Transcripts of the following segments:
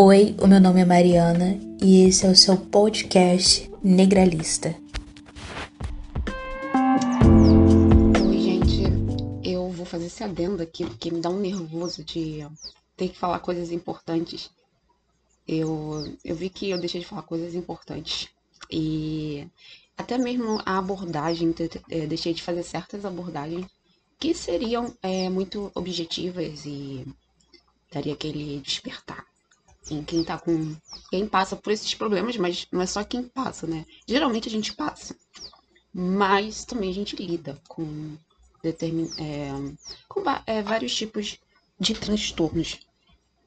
Oi, o meu nome é Mariana e esse é o seu podcast Negralista. Oi, gente. Eu vou fazer esse adendo aqui porque me dá um nervoso de ter que falar coisas importantes. Eu, eu vi que eu deixei de falar coisas importantes. E até mesmo a abordagem, é, deixei de fazer certas abordagens que seriam é, muito objetivas e daria aquele despertar em quem tá com. quem passa por esses problemas, mas não é só quem passa, né? Geralmente a gente passa. Mas também a gente lida com, determin, é, com é, vários tipos de transtornos.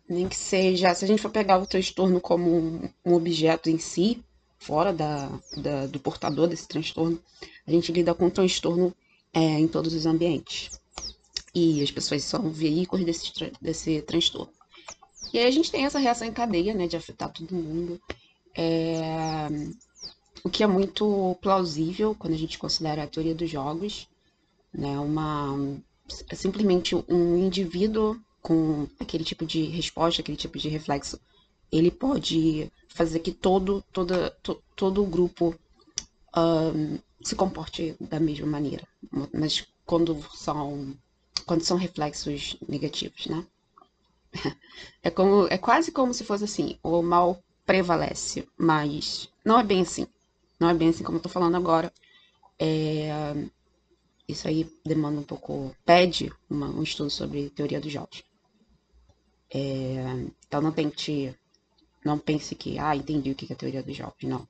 Nem que seja, se a gente for pegar o transtorno como um, objeto em si, fora da, da, do portador desse transtorno, a gente lida com o transtorno é, em todos os ambientes. E as pessoas são veículos desse, desse transtorno. E aí a gente tem essa reação em cadeia, né, de afetar todo mundo. É... O que é muito plausível quando a gente considera a teoria dos jogos, né, uma é simplesmente um indivíduo com aquele tipo de resposta, aquele tipo de reflexo, ele pode fazer que todo, toda, to, todo o grupo um, se comporte da mesma maneira, mas quando são, quando são reflexos negativos, né? É, como, é quase como se fosse assim, o mal prevalece, mas não é bem assim. Não é bem assim como eu tô falando agora. É, isso aí demanda um pouco, pede uma, um estudo sobre teoria dos jogos. É, então não tente, não pense que, ah, entendi o que é a teoria dos jogos. Não.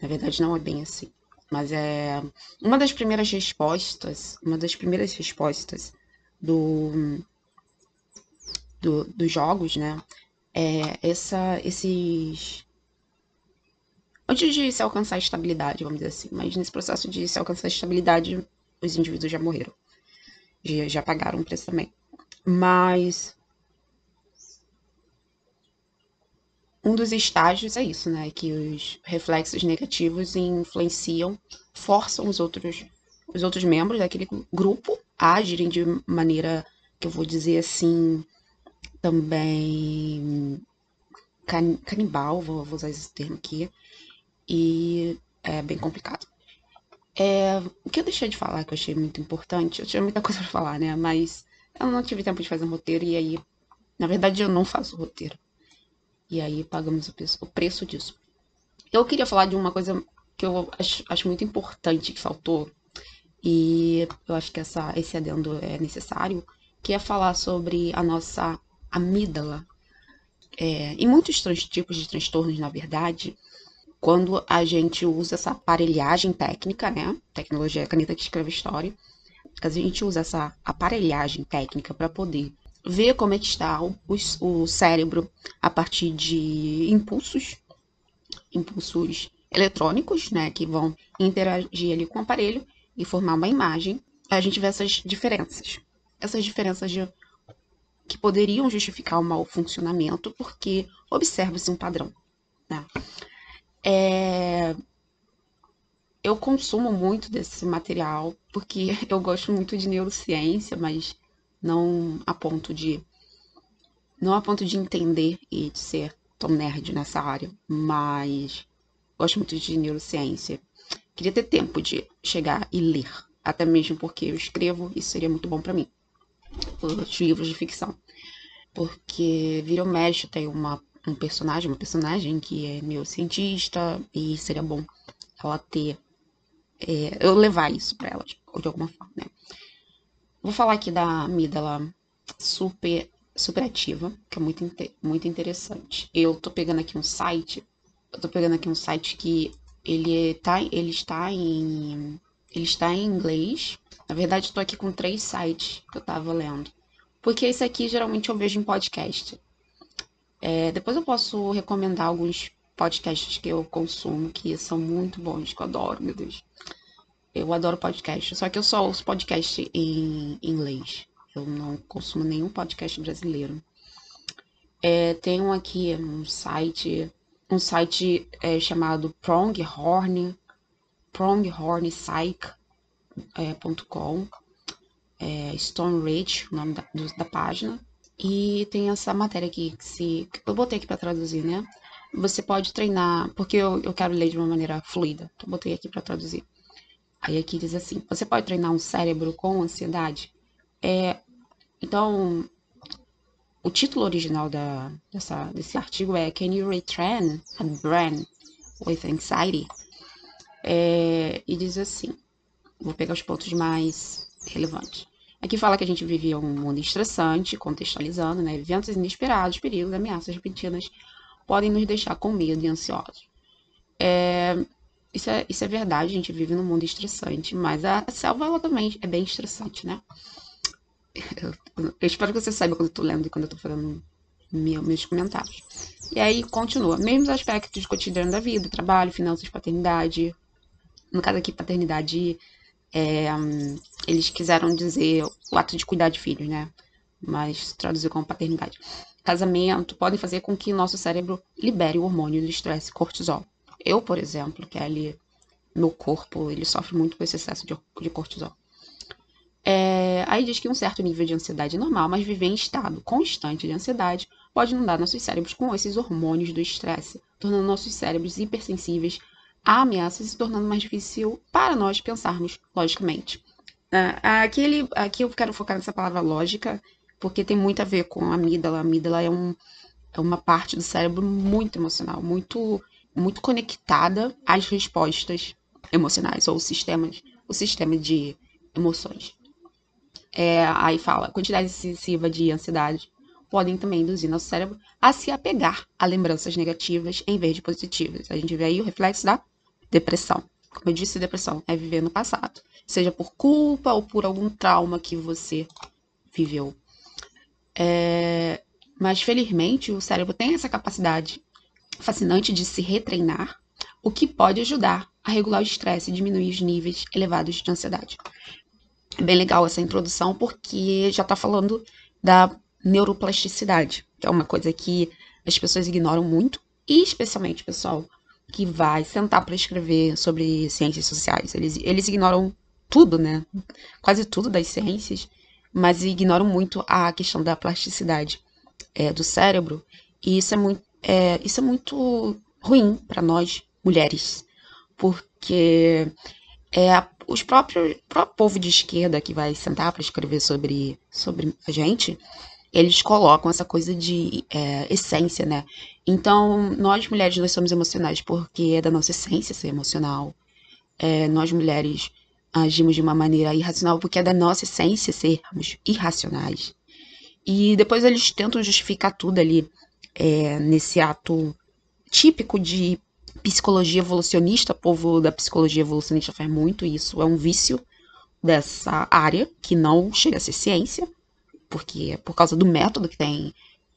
Na verdade não é bem assim. Mas é uma das primeiras respostas, uma das primeiras respostas do do, dos jogos, né? É essa, esses. Antes de se alcançar a estabilidade, vamos dizer assim, mas nesse processo de se alcançar a estabilidade, os indivíduos já morreram. Já, já pagaram o preço também. Mas. Um dos estágios é isso, né? Que os reflexos negativos influenciam, forçam os outros, os outros membros daquele grupo a agirem de maneira que eu vou dizer assim, também can, canibal, vou, vou, usar esse termo aqui, e é bem complicado. É, o que eu deixei de falar, que eu achei muito importante, eu tinha muita coisa para falar, né? Mas eu não tive tempo de fazer um roteiro, e aí, na verdade, eu não faço roteiro. E aí pagamos o preço, o preço disso. Eu queria falar de uma coisa que eu acho, acho muito importante que faltou, e eu acho que essa, esse adendo é necessário, que é falar sobre a nossa amígdala. É, em muitos tipos de transtornos, na verdade, quando a gente usa essa aparelhagem técnica, né? Tecnologia caneta que escreve história. A gente usa essa aparelhagem técnica para poder ver como é que está o, o cérebro a partir de impulsos, impulsos eletrônicos, né? Que vão interagir ali com o aparelho e formar uma imagem. A gente vê essas diferenças. Essas diferenças de que poderiam justificar o mau funcionamento, porque observa-se um padrão. Né? É... Eu consumo muito desse material, porque eu gosto muito de neurociência, mas não a ponto de não a ponto de entender e de ser tão nerd nessa área, mas gosto muito de neurociência. Queria ter tempo de chegar e ler, até mesmo porque eu escrevo, isso seria muito bom para mim os livros de ficção. Porque vira o mexe tem uma, um personagem, uma personagem que é meu cientista e seria bom ela ter. É, eu levar isso para ela, tipo, de alguma forma, né? Vou falar aqui da amígdala super, super ativa, que é muito, muito interessante. Eu tô pegando aqui um site, eu tô pegando aqui um site que ele, tá, ele está em. Ele está em inglês, na verdade, estou aqui com três sites que eu estava lendo. Porque esse aqui geralmente eu vejo em podcast. É, depois eu posso recomendar alguns podcasts que eu consumo, que são muito bons, que eu adoro, meu Deus. Eu adoro podcast, só que eu só ouço podcast em inglês. Eu não consumo nenhum podcast brasileiro. É, tem um aqui, um site, um site é, chamado Pronghorn, Pronghorn Psych, é, .com, é, Stone Ridge, o nome da, da página. E tem essa matéria aqui que se. Eu botei aqui para traduzir, né? Você pode treinar, porque eu, eu quero ler de uma maneira fluida. Então, botei aqui para traduzir. Aí aqui diz assim: você pode treinar um cérebro com ansiedade? É, então, o título original da, dessa, desse artigo é Can you retrain a brain with anxiety? É, e diz assim: vou pegar os pontos mais relevantes. Aqui fala que a gente vivia um mundo estressante, contextualizando, né? Eventos inesperados, perigos, ameaças repentinas podem nos deixar com medo e ansiosos. É, isso, é, isso é verdade, a gente vive num mundo estressante, mas a, selva ela também é bem estressante, né? Eu, eu espero que você saiba quando eu tô lendo e quando eu tô falando meu, meus comentários. E aí continua. Mesmos aspectos cotidiano da vida, trabalho, finanças, paternidade. No caso aqui, paternidade é, eles quiseram dizer o ato de cuidar de filhos, né? Mas traduzir como paternidade. Casamento podem fazer com que nosso cérebro libere o hormônio do estresse cortisol. Eu, por exemplo, que é ali meu corpo, ele sofre muito com esse excesso de, de cortisol. É, aí diz que um certo nível de ansiedade é normal, mas viver em estado constante de ansiedade pode inundar nossos cérebros com esses hormônios do estresse, tornando nossos cérebros hipersensíveis a ameaça se tornando mais difícil para nós pensarmos logicamente. Uh, aqui, ele, aqui eu quero focar nessa palavra lógica, porque tem muito a ver com a amígdala. A amígdala é, um, é uma parte do cérebro muito emocional, muito, muito conectada às respostas emocionais, ou sistemas, o sistema de emoções. É, aí fala, quantidade excessiva de ansiedade podem também induzir nosso cérebro a se apegar a lembranças negativas em vez de positivas. A gente vê aí o reflexo da depressão. Como eu disse, depressão é viver no passado, seja por culpa ou por algum trauma que você viveu. É... Mas felizmente o cérebro tem essa capacidade fascinante de se retreinar, o que pode ajudar a regular o estresse e diminuir os níveis elevados de ansiedade. É bem legal essa introdução porque já está falando da neuroplasticidade, que é uma coisa que as pessoas ignoram muito, e especialmente, pessoal, que vai sentar para escrever sobre ciências sociais. Eles, eles ignoram tudo, né? Quase tudo das ciências, mas ignoram muito a questão da plasticidade é, do cérebro. E isso é muito, é, isso é muito ruim para nós, mulheres, porque é os próprios próprio povo de esquerda que vai sentar para escrever sobre, sobre a gente, eles colocam essa coisa de é, essência, né? Então, nós mulheres, nós somos emocionais porque é da nossa essência ser emocional. É, nós mulheres agimos de uma maneira irracional porque é da nossa essência sermos irracionais. E depois eles tentam justificar tudo ali é, nesse ato típico de psicologia evolucionista. O povo da psicologia evolucionista faz muito isso. É um vício dessa área que não chega a ser ciência porque é por causa do método que tem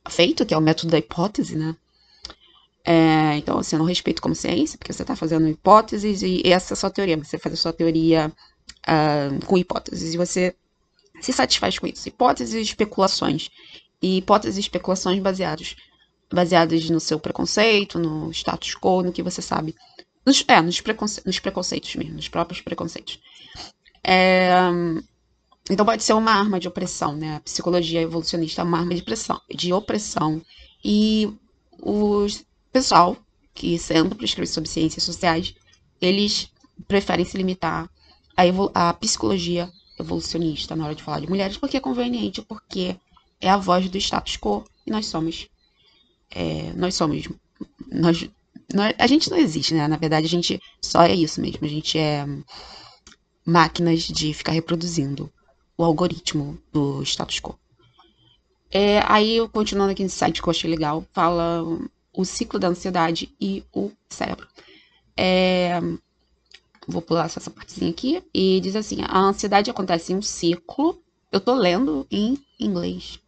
feito, que é o método da hipótese, né? É, então, assim, eu não respeito como ciência, porque você está fazendo hipóteses e essa é a sua teoria. Você faz a sua teoria uh, com hipóteses e você se satisfaz com isso. Hipóteses e especulações. E hipóteses e especulações baseadas, baseadas no seu preconceito, no status quo, no que você sabe. Nos, é, nos, preconce nos preconceitos mesmo, nos próprios preconceitos. É, então pode ser uma arma de opressão, né? A psicologia evolucionista é uma arma de, pressão, de opressão. E o pessoal que senta para escrever sobre ciências sociais, eles preferem se limitar à, à psicologia evolucionista na hora de falar de mulheres, porque é conveniente, porque é a voz do status quo e nós somos. É, nós somos. Nós, nós, a gente não existe, né? Na verdade, a gente só é isso mesmo. A gente é máquinas de ficar reproduzindo o algoritmo do status quo. É, aí, continuando aqui nesse site que eu achei legal, fala o ciclo da ansiedade e o cérebro. É, vou pular essa partezinha aqui. E diz assim: a ansiedade acontece em um ciclo. Eu tô lendo em inglês.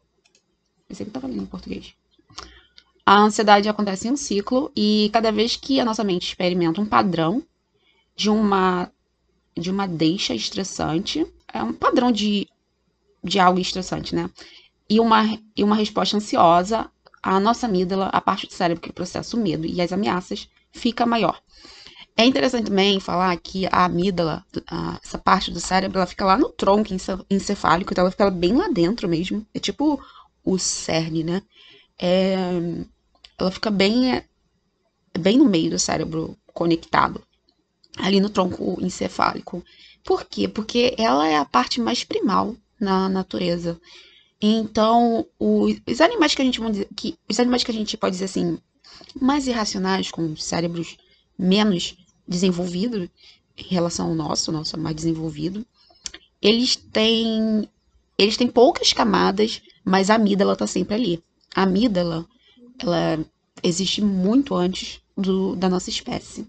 Pensei que tava lendo em português. A ansiedade acontece em um ciclo e cada vez que a nossa mente experimenta um padrão de uma de uma deixa estressante, é um padrão de, de algo estressante, né? E uma, e uma resposta ansiosa, a nossa amígdala, a parte do cérebro que processa o medo e as ameaças, fica maior. É interessante também falar que a amígdala, essa parte do cérebro, ela fica lá no tronco encefálico, então ela fica bem lá dentro mesmo. É tipo o cerne, né? É, ela fica bem, bem no meio do cérebro conectado, ali no tronco encefálico. Por quê? Porque ela é a parte mais primal na natureza. Então, os animais que a gente que os animais que a gente pode dizer assim, mais irracionais, com cérebros menos desenvolvidos em relação ao nosso, nosso é mais desenvolvido, eles têm eles têm poucas camadas, mas a amígdala está sempre ali. A amígdala, ela existe muito antes do, da nossa espécie.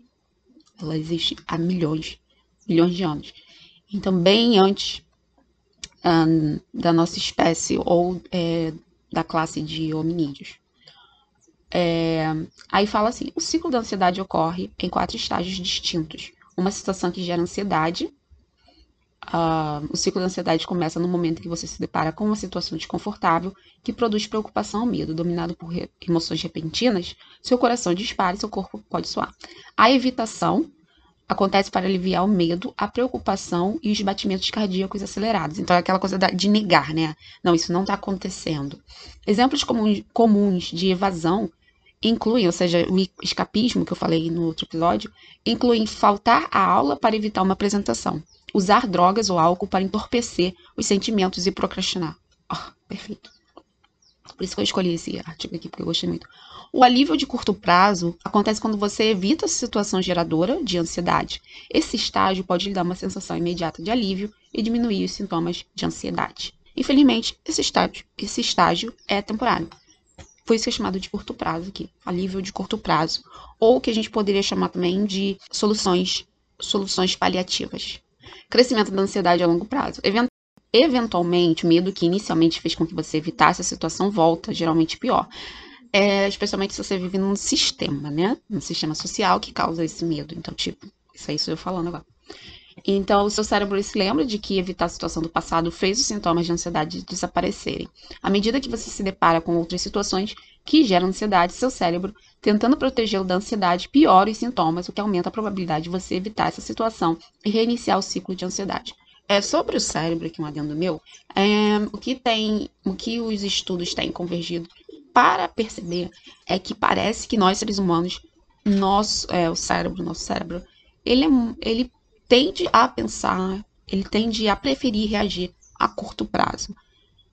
Ela existe há milhões, milhões de anos. Então, bem antes da nossa espécie ou é, da classe de hominídeos. É, aí fala assim: o ciclo da ansiedade ocorre em quatro estágios distintos. Uma situação que gera ansiedade. Uh, o ciclo da ansiedade começa no momento que você se depara com uma situação desconfortável que produz preocupação ou medo. Dominado por re emoções repentinas, seu coração dispara e seu corpo pode suar. A evitação acontece para aliviar o medo, a preocupação e os batimentos cardíacos acelerados. Então é aquela coisa de negar, né? Não, isso não está acontecendo. Exemplos comuns, de evasão incluem, ou seja, o escapismo que eu falei no outro episódio, incluem faltar a aula para evitar uma apresentação, usar drogas ou álcool para entorpecer os sentimentos e procrastinar. Oh, perfeito. Por isso que eu escolhi esse artigo aqui, porque eu gostei muito. O alívio de curto prazo acontece quando você evita a situação geradora de ansiedade. Esse estágio pode lhe dar uma sensação imediata de alívio e diminuir os sintomas de ansiedade. Infelizmente, esse estágio, esse estágio é temporário. Por isso que é chamado de curto prazo aqui, alívio de curto prazo, ou que a gente poderia chamar também de soluções, soluções paliativas. Crescimento da ansiedade a longo prazo. Eventualmente, o medo que inicialmente fez com que você evitasse a situação volta, geralmente pior. É, especialmente se você vive num sistema, né? Um sistema social que causa esse medo. Então, tipo, isso aí sou eu falando agora. Então, o seu cérebro se lembra de que evitar a situação do passado fez os sintomas de ansiedade desaparecerem. À medida que você se depara com outras situações que geram ansiedade, seu cérebro, tentando protegê-lo da ansiedade, piora os sintomas, o que aumenta a probabilidade de você evitar essa situação e reiniciar o ciclo de ansiedade. É sobre o cérebro, aqui um adendo meu, é, o que tem, o que os estudos têm convergido para perceber é que parece que nós seres humanos, nosso, é, o cérebro, nosso cérebro, ele, é, ele tende a pensar, ele tende a preferir reagir a curto prazo.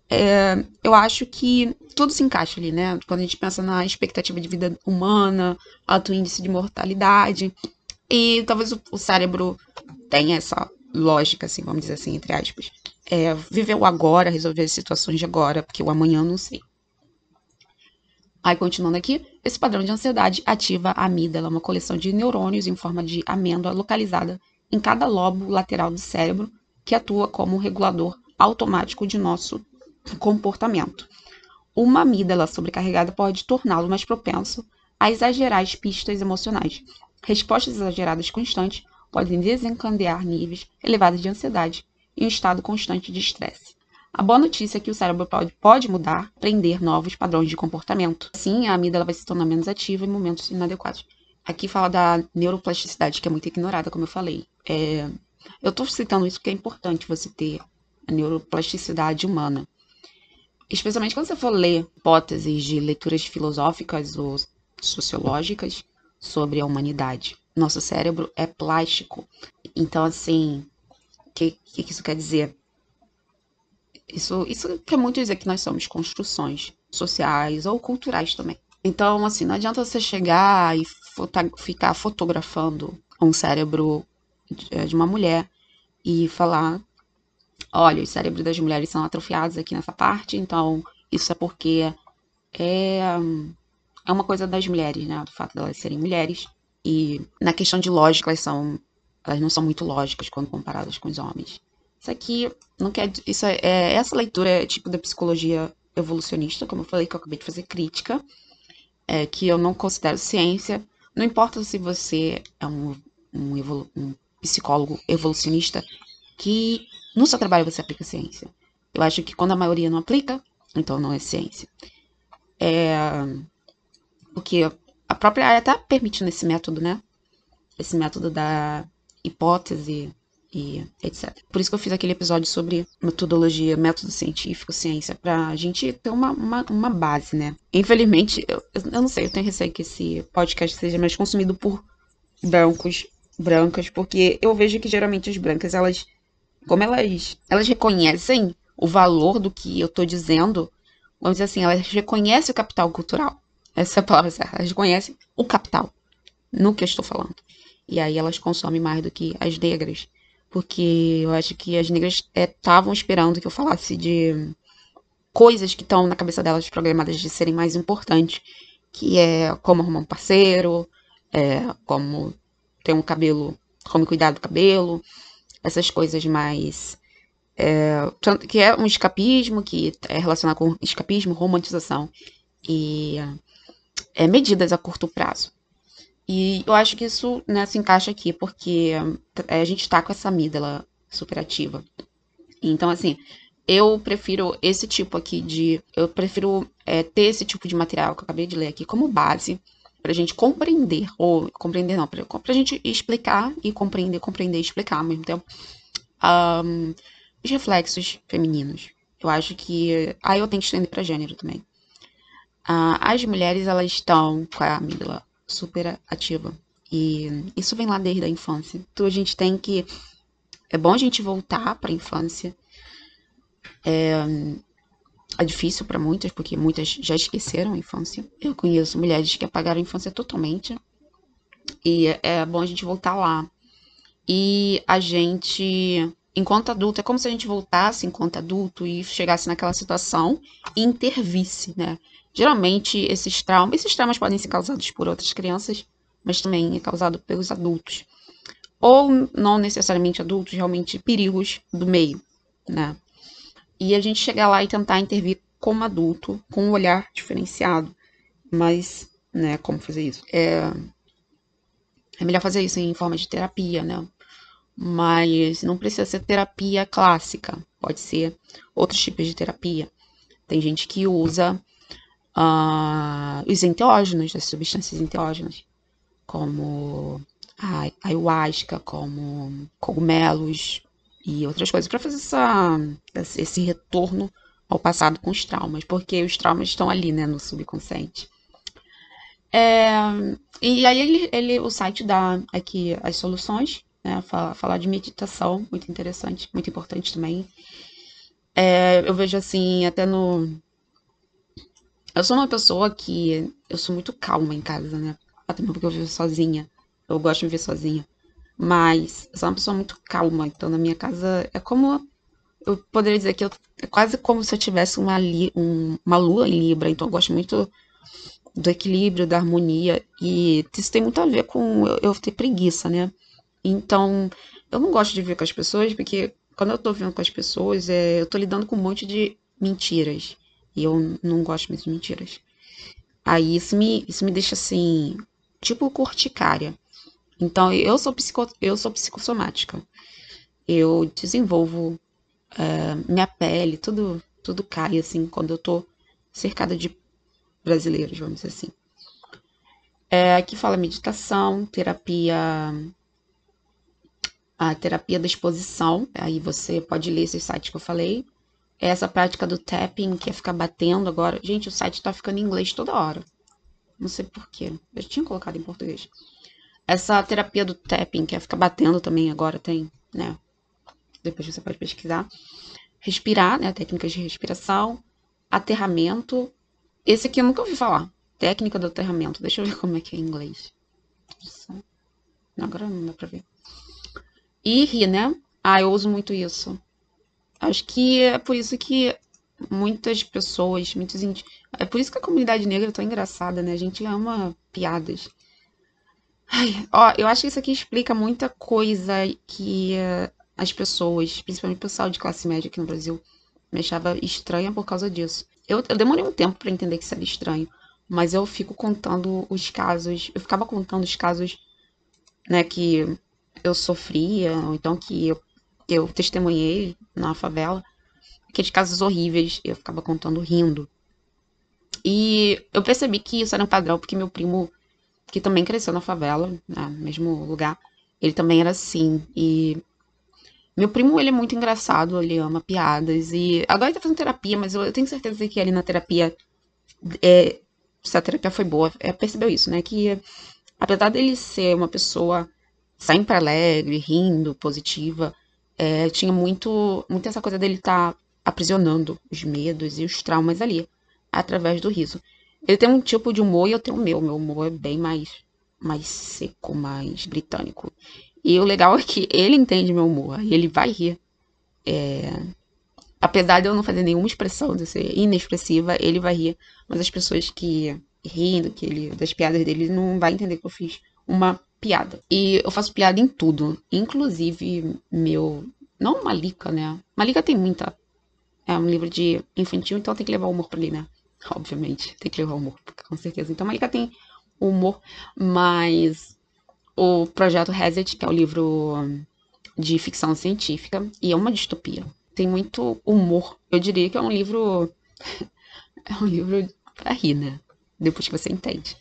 É, eu acho que tudo se encaixa ali, né? Quando a gente pensa na expectativa de vida humana, alto índice de mortalidade, e talvez o, o cérebro tenha essa lógica, assim, vamos dizer assim, entre aspas. É, viver o agora, resolver as situações de agora, porque o amanhã não sei. Aí, continuando aqui, esse padrão de ansiedade ativa a amígdala, uma coleção de neurônios em forma de amêndoa localizada em cada lobo lateral do cérebro, que atua como um regulador automático de nosso comportamento. Uma amígdala sobrecarregada pode torná-lo mais propenso a exagerar as pistas emocionais. Respostas exageradas constantes podem desencadear níveis elevados de ansiedade e um estado constante de estresse. A boa notícia é que o cérebro pode, pode mudar, aprender novos padrões de comportamento. Assim, a amígdala vai se tornar menos ativa em momentos inadequados. Aqui fala da neuroplasticidade, que é muito ignorada, como eu falei. É, eu estou citando isso porque é importante você ter a neuroplasticidade humana. Especialmente quando você for ler hipóteses de leituras filosóficas ou sociológicas sobre a humanidade. Nosso cérebro é plástico. Então, assim, o que, que isso quer dizer? Isso, isso quer muito dizer que nós somos construções sociais ou culturais também. Então, assim, não adianta você chegar e ficar fotografando um cérebro de, é, de uma mulher e falar: olha, os cérebros das mulheres são atrofiados aqui nessa parte, então isso é porque é, é uma coisa das mulheres, né? Do fato de elas serem mulheres. E na questão de lógica, elas são. Elas não são muito lógicas quando comparadas com os homens. Isso aqui não quer. Isso é, é, essa leitura é tipo da psicologia evolucionista, como eu falei, que eu acabei de fazer crítica, é, que eu não considero ciência. Não importa se você é um, um, evolu um psicólogo evolucionista, que no seu trabalho você aplica ciência. Eu acho que quando a maioria não aplica, então não é ciência. É, porque a própria área está permitindo esse método, né? Esse método da hipótese e etc. Por isso que eu fiz aquele episódio sobre metodologia, método científico, ciência, pra gente ter uma, uma, uma base, né? Infelizmente, eu, eu não sei, eu tenho receio que esse podcast seja mais consumido por brancos, brancas, porque eu vejo que geralmente as brancas, elas, como elas, elas reconhecem o valor do que eu tô dizendo, vamos dizer assim, elas reconhecem o capital cultural. Essa é a palavra certa. Elas reconhecem o capital no que eu estou falando. E aí elas consomem mais do que as negras porque eu acho que as negras estavam é, esperando que eu falasse de coisas que estão na cabeça delas programadas de serem mais importantes, que é como arrumar um parceiro, é, como ter um cabelo, como cuidar do cabelo, essas coisas mais. É, que é um escapismo, que é relacionado com escapismo, romantização e é, medidas a curto prazo. E eu acho que isso né, se encaixa aqui, porque é, a gente tá com essa amígdala superativa. Então, assim, eu prefiro esse tipo aqui de. Eu prefiro é, ter esse tipo de material que eu acabei de ler aqui como base pra gente compreender, ou compreender não, pra, pra gente explicar e compreender, compreender e explicar ao mesmo tempo um, os reflexos femininos. Eu acho que. Aí eu tenho que estender pra gênero também. Uh, as mulheres, elas estão com a amígdala super ativa. E isso vem lá desde a infância. Então a gente tem que. É bom a gente voltar para a infância. É, é difícil para muitas, porque muitas já esqueceram a infância. Eu conheço mulheres que apagaram a infância totalmente. E é, bom a gente voltar lá. E a gente, enquanto adulto, é como se a gente voltasse enquanto adulto e chegasse naquela situação e intervisse, né? Geralmente, esses traumas, esses traumas podem ser causados por outras crianças, mas também é causado pelos adultos. Ou não necessariamente adultos, realmente perigos do meio, né? E a gente chegar lá e tentar intervir como adulto, com um olhar diferenciado. Mas, né, como fazer isso? É, é melhor fazer isso em forma de terapia, né? Mas não precisa ser terapia clássica, pode ser outros tipos de terapia. Tem gente que usa uh, os enteógenos, as substâncias enteógenas, como a ayahuasca, como cogumelos e outras coisas, para fazer essa, esse retorno ao passado com os traumas, porque os traumas estão ali, né, no subconsciente. É, e aí ele, ele, o site dá aqui as soluções, né, falar, falar de meditação, muito interessante, muito importante também. É, eu vejo assim, até no, eu sou uma pessoa que. Eu sou muito calma em casa, né? Até porque eu vivo sozinha. Eu gosto de viver sozinha. Mas eu sou uma pessoa muito calma. Então, na minha casa, é como. Eu poderia dizer que eu, é quase como se eu tivesse uma, li, um, uma lua em Libra. Então, eu gosto muito do equilíbrio, da harmonia. E isso tem muito a ver com eu, eu ter preguiça, né? Então, eu não gosto de viver com as pessoas, porque quando eu tô vivendo com as pessoas, é, eu tô lidando com um monte de mentiras. E eu não gosto muito de mentiras. Aí isso me, isso me deixa assim, tipo corticária. Então eu sou, psico, eu sou psicossomática. Eu desenvolvo uh, minha pele, tudo, tudo cai assim quando eu tô cercada de brasileiros, vamos dizer assim. É, aqui fala meditação, terapia a terapia da exposição. Aí você pode ler esses sites que eu falei essa prática do tapping, que é ficar batendo agora. Gente, o site tá ficando em inglês toda hora. Não sei porquê. Eu tinha colocado em português. Essa terapia do tapping, que é ficar batendo também agora, tem, né? Depois você pode pesquisar. Respirar, né? Técnicas de respiração. Aterramento. Esse aqui eu nunca ouvi falar. Técnica do aterramento. Deixa eu ver como é que é em inglês. Não, agora não dá pra ver. E rir, né? Ah, eu uso muito isso. Acho que é por isso que muitas pessoas, muitos ind... é por isso que a comunidade negra é tão engraçada, né? A gente ama piadas. Ai, ó, eu acho que isso aqui explica muita coisa que uh, as pessoas, principalmente o pessoal de classe média aqui no Brasil, me achava estranha por causa disso. Eu, eu demorei um tempo para entender que isso era estranho, mas eu fico contando os casos, eu ficava contando os casos, né, que eu sofria, ou então que eu eu testemunhei na favela, aqueles casos horríveis, eu ficava contando rindo. E eu percebi que isso era um padrão, porque meu primo, que também cresceu na favela, né, no mesmo lugar, ele também era assim. E Meu primo, ele é muito engraçado, ele ama piadas. E agora ele tá fazendo terapia, mas eu, eu tenho certeza que ali na terapia. É, se a terapia foi boa, é, percebeu isso, né? Que apesar dele ser uma pessoa sempre alegre, rindo, positiva, é, tinha muito, muito essa coisa dele estar tá aprisionando os medos e os traumas ali, através do riso. Ele tem um tipo de humor e eu tenho o meu. Meu humor é bem mais, mais seco, mais britânico. E o legal é que ele entende meu humor e ele vai rir. É... Apesar de eu não fazer nenhuma expressão, de ser inexpressiva, ele vai rir. Mas as pessoas que rindo que ele, das piadas dele não vai entender que eu fiz uma piada. E eu faço piada em tudo, inclusive meu. Não Malika, né? Malika tem muita. É um livro de infantil, então tem que levar o humor pra ali, né? Obviamente, tem que levar o humor, com certeza. Então Malika tem humor, mas o projeto Reset, que é o livro de ficção científica, e é uma distopia. Tem muito humor. Eu diria que é um livro. é um livro pra rir, né? Depois que você entende.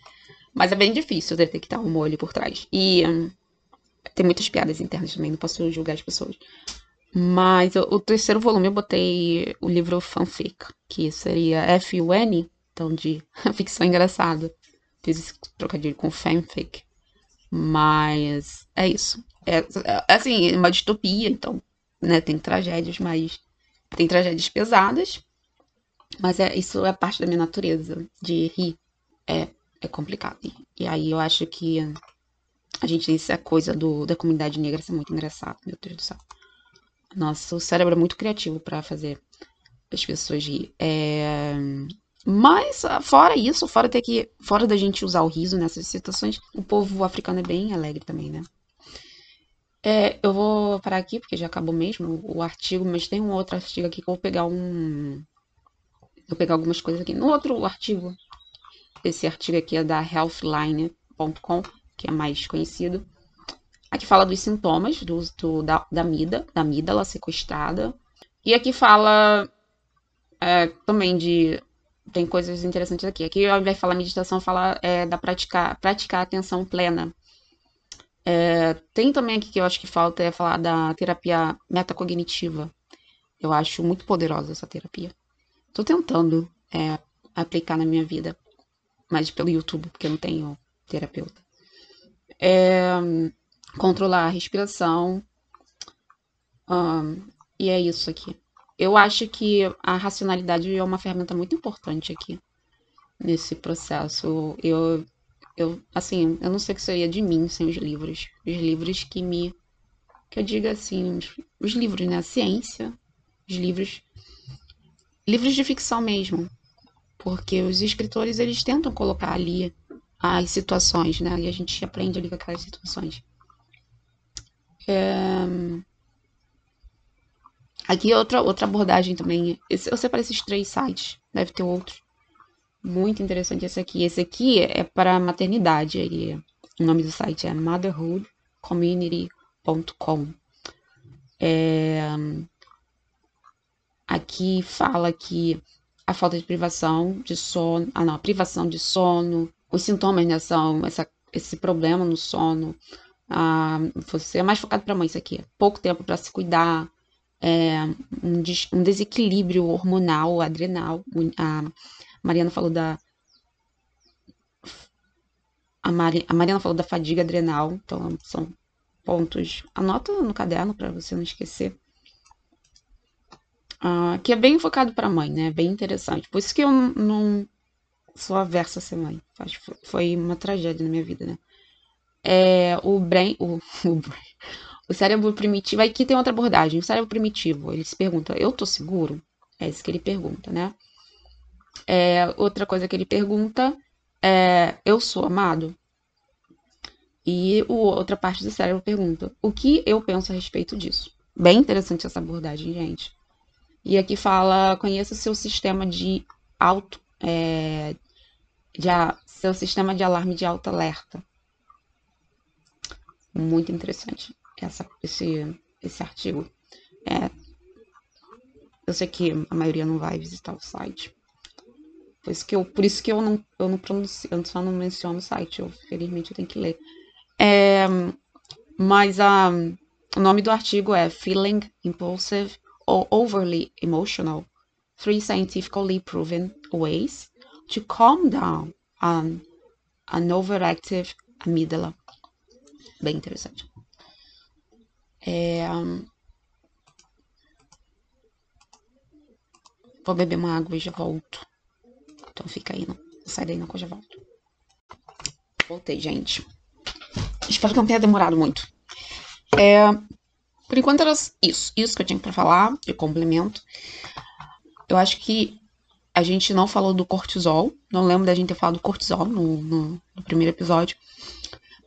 Mas é bem difícil detectar o molho por trás. E hum, tem muitas piadas internas também, não posso julgar as pessoas. Mas o, o terceiro volume eu botei o livro fanfic, que seria F-U-N, então de ficção engraçada. Fiz esse trocadilho com fanfic. Mas é isso. É, é assim, é uma distopia, então, né, tem tragédias, mas tem tragédias pesadas. Mas é, isso é parte da minha natureza, de rir. É é complicado. E, aí eu acho que a gente tem essa coisa do, da comunidade negra ser muito engraçado, meu Deus do céu. Nossa, o cérebro é muito criativo para fazer as pessoas rir. É... Mas, fora isso, fora ter que. Fora da gente usar o riso nessas situações, o povo africano é bem alegre também, né? É, eu vou parar aqui, porque já acabou mesmo o artigo, mas tem um outro artigo aqui que eu vou pegar um. Vou pegar algumas coisas aqui. No outro artigo esse artigo aqui é da healthline.com, que é mais conhecido. Aqui fala dos sintomas do, do da, da amida, da amígdala sequestrada. E aqui fala é, também de. Tem coisas interessantes aqui. Aqui, ao invés de falar meditação, fala é, da praticar, praticar atenção plena. É, tem também aqui que eu acho que falta é falar da terapia metacognitiva. Eu acho muito poderosa essa terapia. Tô tentando é, aplicar na minha vida mas pelo YouTube, porque eu não tenho terapeuta. É, controlar a respiração. Um, e é isso aqui. Eu acho que a racionalidade é uma ferramenta muito importante aqui nesse processo. Eu, eu, assim, eu não sei o que seria de mim sem os livros. Os livros que me, que eu diga assim, os, os livros, né? A ciência, os livros, livros de ficção mesmo porque os escritores eles tentam colocar ali as situações, né? E a gente aprende ali com aquelas situações. É... Aqui outra, outra abordagem também. Esse, eu separei esses três sites, deve ter outros. Muito interessante esse aqui. Esse aqui é para maternidade. Ele, o nome do site é motherhoodcommunity.com. É, aqui fala que a falta de privação de sono, ah não, a privação de sono, os sintomas né, são essa, esse problema no sono, ah, você é mais focado para mãe isso aqui, pouco tempo para se cuidar, é, um, des, um, desequilíbrio hormonal, adrenal, a Mariana falou da a, Mari, a Mariana falou da fadiga adrenal, então são pontos, anota no caderno para você não esquecer uh, que é bem focado para mãe, né? Bem interessante. Por isso que eu não sou aversa a ser mãe. Acho que foi uma tragédia na minha vida, né? É, o brain, o, o, o cérebro primitivo. Aqui tem outra abordagem. O cérebro primitivo, ele se pergunta: eu tô seguro? É isso que ele pergunta, né? É, outra coisa que ele pergunta é: eu sou amado? E o, outra parte do cérebro pergunta: o que eu penso a respeito disso? Bem interessante essa abordagem, gente. E aqui fala, conheça o seu sistema de auto, é, de seu sistema de alarme de alto alerta. Muito interessante essa, esse, esse artigo. É, eu sei que a maioria não vai visitar o site. Por isso que eu, por isso que eu não, eu não pronuncio, eu só não menciono o site. Eu, felizmente, eu tenho que ler. É, mas a, o nome do artigo é Feeling Impulsive or Overly Emotional: Three Scientifically Proven Ways to Calm Down an, an Overactive Amygdala. Bem interessante. É, vou beber uma água e já volto. Então fica aí, não, sai daí não que eu já volto. Voltei, gente. Espero que não tenha demorado muito. É, por enquanto era isso. Isso que eu tinha para falar, de complemento. Eu acho que a gente não falou do cortisol. Não lembro da gente ter falado do cortisol no, no, no primeiro episódio.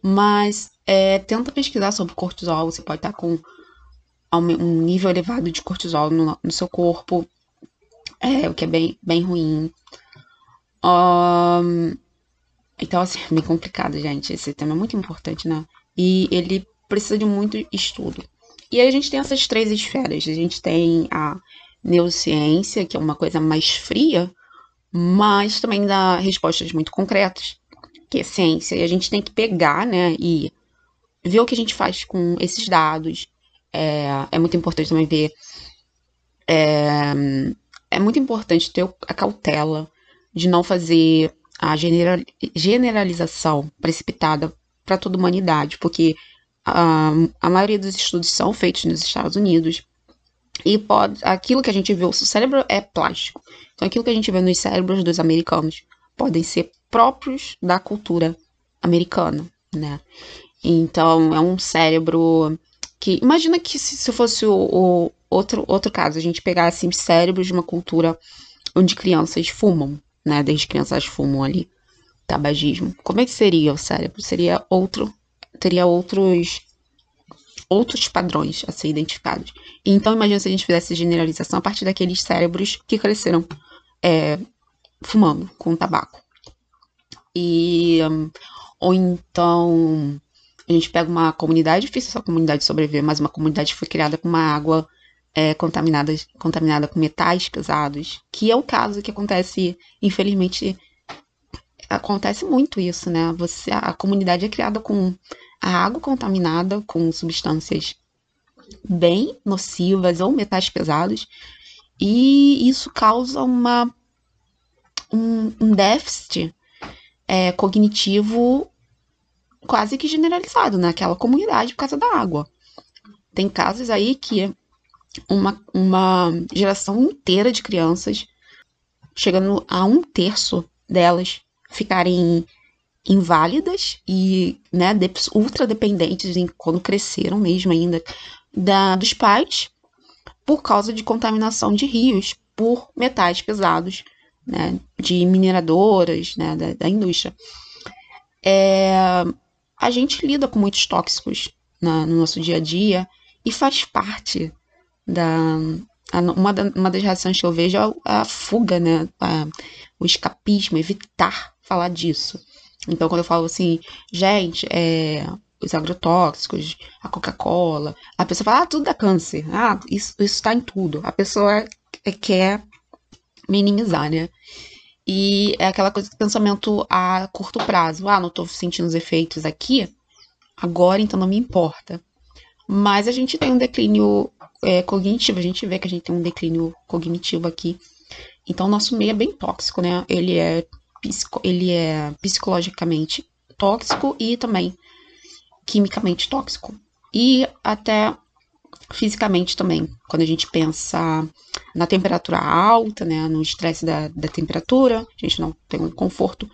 Mas é, tenta pesquisar sobre cortisol. Você pode estar com um nível elevado de cortisol no, no seu corpo. É, o que é bem, bem ruim. Um, então, assim, é bem complicado, gente. Esse tema é muito importante, né? E ele precisa de muito estudo. E aí a gente tem essas três esferas. A gente tem a neurociência, que é uma coisa mais fria, mas também dá respostas muito concretas, que é ciência. E a gente tem que pegar, né, e ver o que a gente faz com esses dados. É, é muito importante também ver. É, é muito importante ter a cautela de não fazer a generalização precipitada para toda a humanidade, porque a, a maioria dos estudos são feitos nos Estados Unidos e pode, aquilo que a gente vê, o cérebro é plástico. Então, aquilo que a gente vê nos cérebros dos americanos podem ser próprios da cultura americana, né? Então, é um cérebro que. Imagina que se, se fosse o, o, outro, outro caso, a gente pegasse cérebros de uma cultura onde crianças fumam, né? Desde crianças fumam ali tabagismo. Como é que seria o cérebro? Seria outro, teria outros outros padrões a ser identificados. Então, imagina se a gente fizesse generalização a partir daqueles cérebros que cresceram é, fumando com tabaco. E, ou então, a gente pega uma comunidade, difícil essa comunidade sobreviver, mas uma comunidade foi criada com uma água é, contaminada, contaminada com metais pesados, que é o caso que acontece, infelizmente, acontece muito isso, né? Você, a comunidade é criada com a água contaminada com substâncias bem nocivas ou metais pesados, e isso causa uma, um, um déficit é, cognitivo quase que generalizado naquela comunidade por causa da água. Tem casos aí que uma, uma geração inteira de crianças, chegando a um terço delas, ficarem inválidas e né, dependentes em, quando cresceram mesmo ainda da, dos pais por causa de contaminação de rios por metais pesados né, de mineradoras né, da, da indústria. É, a gente lida com muitos tóxicos na, no nosso dia a dia e faz parte da. Uma, da, uma das reações que eu vejo é a, a fuga, né? A, o escapismo, evitar falar disso. Então, quando eu falo assim, gente, é, os agrotóxicos, a Coca-Cola, a pessoa fala, ah, tudo dá câncer. Ah, isso, isso tá em tudo. A pessoa quer minimizar, né? E é aquela coisa de pensamento a curto prazo. Ah, não tô sentindo os efeitos aqui, agora então não me importa. Mas a gente tem um declínio é, cognitivo, a gente vê que a gente tem um declínio cognitivo aqui. Então, nosso meio é bem tóxico, né? Ele é ele é psicologicamente tóxico e também quimicamente tóxico. E até fisicamente também, quando a gente pensa na temperatura alta, né, no estresse da, da temperatura, a gente não tem um conforto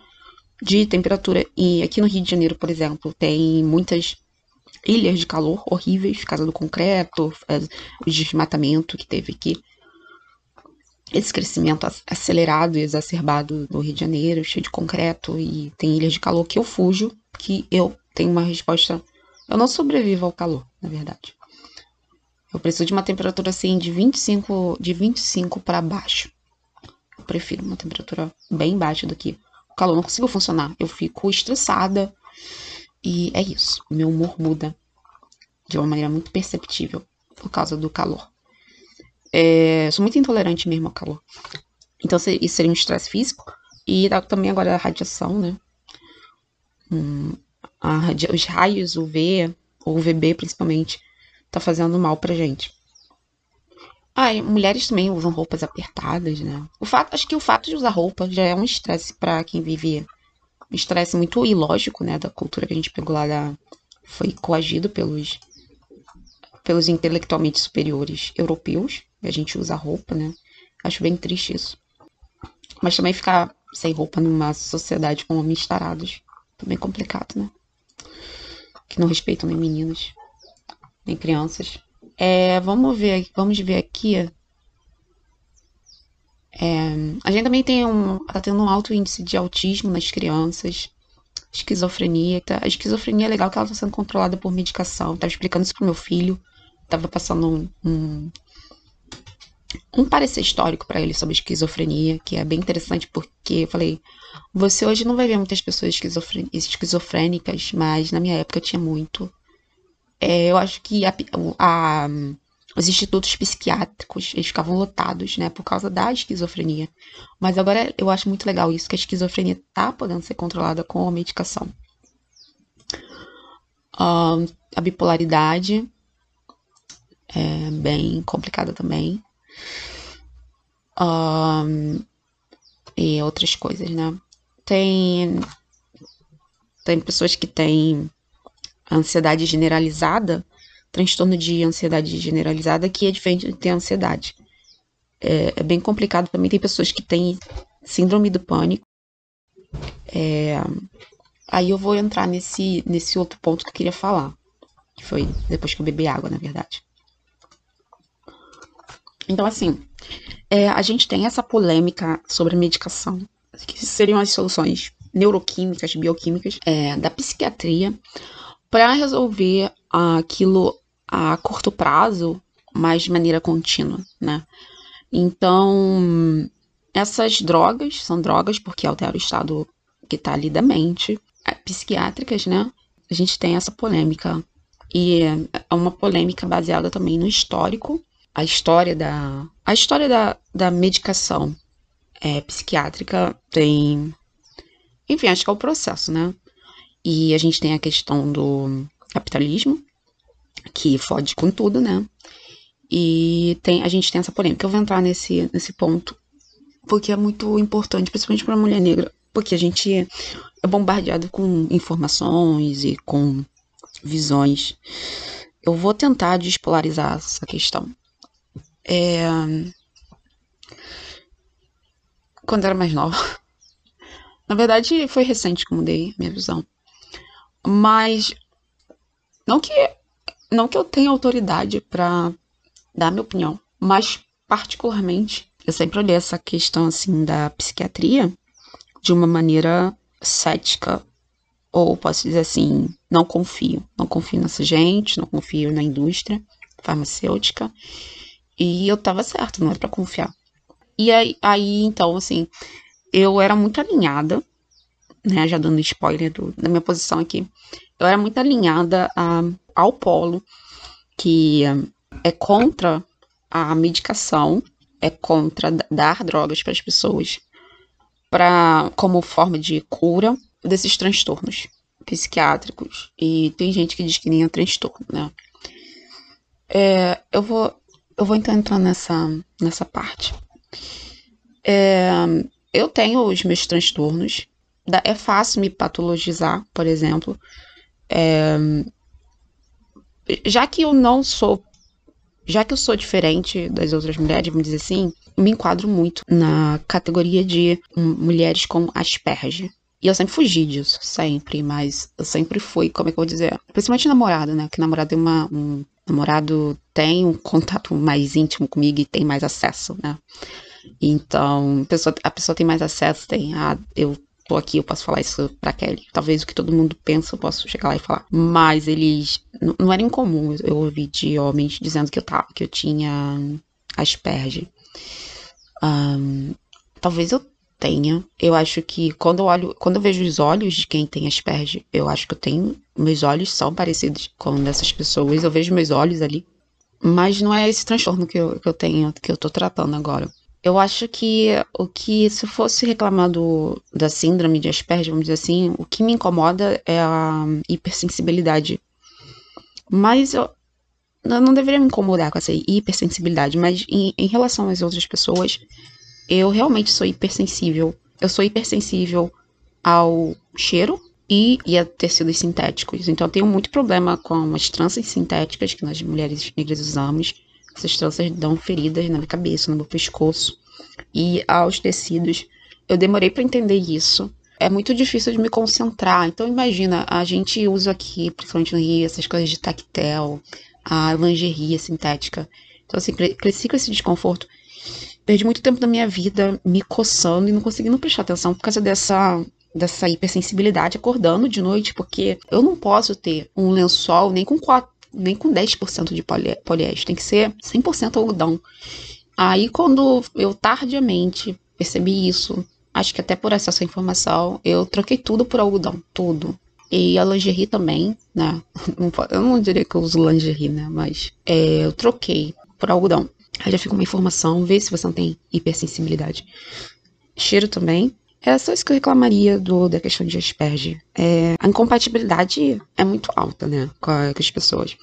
de temperatura. E aqui no Rio de Janeiro, por exemplo, tem muitas ilhas de calor horríveis, casa do concreto, é, o desmatamento que teve aqui esse crescimento acelerado e exacerbado do Rio de Janeiro, cheio de concreto e tem ilhas de calor que eu fujo, que eu tenho uma resposta. Eu não sobrevivo ao calor, na verdade. Eu preciso de uma temperatura assim de 25, de 25 para baixo. Eu prefiro uma temperatura bem baixa do que o calor. Não consigo funcionar. Eu fico estressada e é isso. Meu humor muda de uma maneira muito perceptível por causa do calor. É, sou muito intolerante mesmo ao calor. Então, isso seria um estresse físico. E também agora a radiação, né? Hum, a os raios UV, ou UVB principalmente, tá fazendo mal pra gente. Ah, mulheres também usam roupas apertadas, né? O fato, acho que o fato de usar roupa já é um estresse para quem vive um estresse muito ilógico, né, da cultura que a gente pegou lá da foi coagido pelos pelos intelectualmente superiores europeus. A gente usa roupa, né? Acho bem triste isso. Mas também ficar sem roupa numa sociedade com homens tarados, também complicado, né? Que não respeitam nem meninas, nem crianças. É, vamos ver, vamos ver aqui. É, a gente também tem um, tá tendo um alto índice de autismo nas crianças, esquizofrenia. Tá, a esquizofrenia é legal que ela está sendo controlada por medicação. Tava explicando isso pro meu filho. Tava passando um, um, um parecer histórico para ele sobre esquizofrenia, que é bem interessante porque eu falei, você hoje não vai ver muitas pessoas esquizofrênicas, mas na minha época tinha muito. É, eu acho que a, a, os institutos psiquiátricos eles ficavam lotados, né, por causa da esquizofrenia. Mas agora eu acho muito legal isso, que a esquizofrenia tá podendo ser controlada com a medicação. A bipolaridade é bem complicada também. Uh, e outras coisas, né? Tem, tem pessoas que têm ansiedade generalizada, transtorno de ansiedade generalizada, que é diferente de ter ansiedade. É, é, bem complicado também. Tem pessoas que têm síndrome do pânico. É, aí eu vou entrar nesse, nesse outro ponto que eu queria falar. Que foi depois que eu bebi água, na verdade. Então, assim, é, a gente tem essa polêmica sobre a medicação, que seriam as soluções neuroquímicas, bioquímicas é, da psiquiatria para resolver aquilo a curto prazo, mas de maneira contínua, né? Então, essas drogas são drogas porque alteram o estado que está ali da mente, é, psiquiátricas, né? A gente tem essa polêmica. E é uma polêmica baseada também no histórico, a história da, a história da, da medicação é, psiquiátrica tem. Enfim, acho que é o processo, né? E a gente tem a questão do capitalismo, que fode com tudo, né? E tem, a gente tem essa polêmica. Eu vou entrar nesse, nesse ponto, porque é muito importante, principalmente para a mulher negra, porque a gente é bombardeado com informações e com visões. Eu vou tentar despolarizar essa questão. É... Quando era mais nova. Na verdade, foi recente que mudei minha visão. Mas não que não que eu tenha autoridade para dar minha opinião, mas particularmente eu sempre olhei essa questão assim da psiquiatria de uma maneira cética ou posso dizer assim, não confio, não confio nessa gente, não confio na indústria farmacêutica e eu tava certa, não é para confiar. E aí, aí, então, assim, eu era muito alinhada, né? Já dando spoiler do, da minha posição aqui. Eu era muito alinhada a, ao polo que é contra a medicação, é contra dar drogas para as pessoas para como forma de cura desses transtornos psiquiátricos. E tem gente que diz que nem é transtorno, né? É, eu vou eu vou então entrar nessa, nessa parte. É, eu tenho os meus transtornos. É fácil me patologizar, por exemplo. É, já que eu não sou. Já que eu sou diferente das outras mulheres, vamos dizer assim, me enquadro muito na categoria de mulheres com Asperger. E eu sempre fugi disso, sempre, mas eu sempre fui, como é que eu vou dizer? Principalmente namorado, né? Que namorado é uma, um, namorado tem um contato mais íntimo comigo e tem mais acesso, né? Então, a pessoa, a pessoa tem mais acesso, tem, ah, eu tô aqui, eu posso falar isso pra Kelly. Talvez o que todo mundo pensa, eu posso chegar lá e falar. Mas eles, não, era incomum eu ouvir de homens dizendo que eu tava, que eu tinha Asperger. Um, talvez eu tenha. Eu acho que quando eu olho, quando eu vejo os olhos de quem tem Asperger, eu acho que eu tenho, meus olhos são parecidos com dessas pessoas, eu vejo meus olhos ali. Mas não é esse transtorno que eu, que eu tenho, que eu tô tratando agora. Eu acho que o que, se fosse reclamar do, da síndrome de Asperger, vamos dizer assim, o que me incomoda é a hipersensibilidade. Mas eu, não, não deveria me incomodar com essa hipersensibilidade, mas em, em relação às outras pessoas, eu realmente sou hipersensível. Eu sou hipersensível ao cheiro e, e a tecidos sintéticos. Então, eu tenho muito problema com as tranças sintéticas que nós mulheres negras usamos. Essas tranças dão feridas na minha cabeça, no meu pescoço. E aos tecidos. Eu demorei para entender isso. É muito difícil de me concentrar. Então, imagina, a gente usa aqui, principalmente no Rio, essas coisas de tactel, a lingerie sintética. Então, assim, cresci com esse desconforto. Perdi muito tempo da minha vida me coçando e não conseguindo prestar atenção por causa dessa, dessa hipersensibilidade acordando de noite, porque eu não posso ter um lençol nem com 4, nem com 10% de poli, poliéster, tem que ser 100% algodão. Aí, quando eu tardiamente percebi isso, acho que até por acesso à informação, eu troquei tudo por algodão, tudo. E a lingerie também, né? Eu não diria que eu uso lingerie, né? Mas é, eu troquei por algodão. Aí já fica uma informação, vê se você não tem hipersensibilidade. Cheiro também. É só isso que eu reclamaria do, da questão de asperge. É, a incompatibilidade é muito alta, né? Com, a, com as pessoas.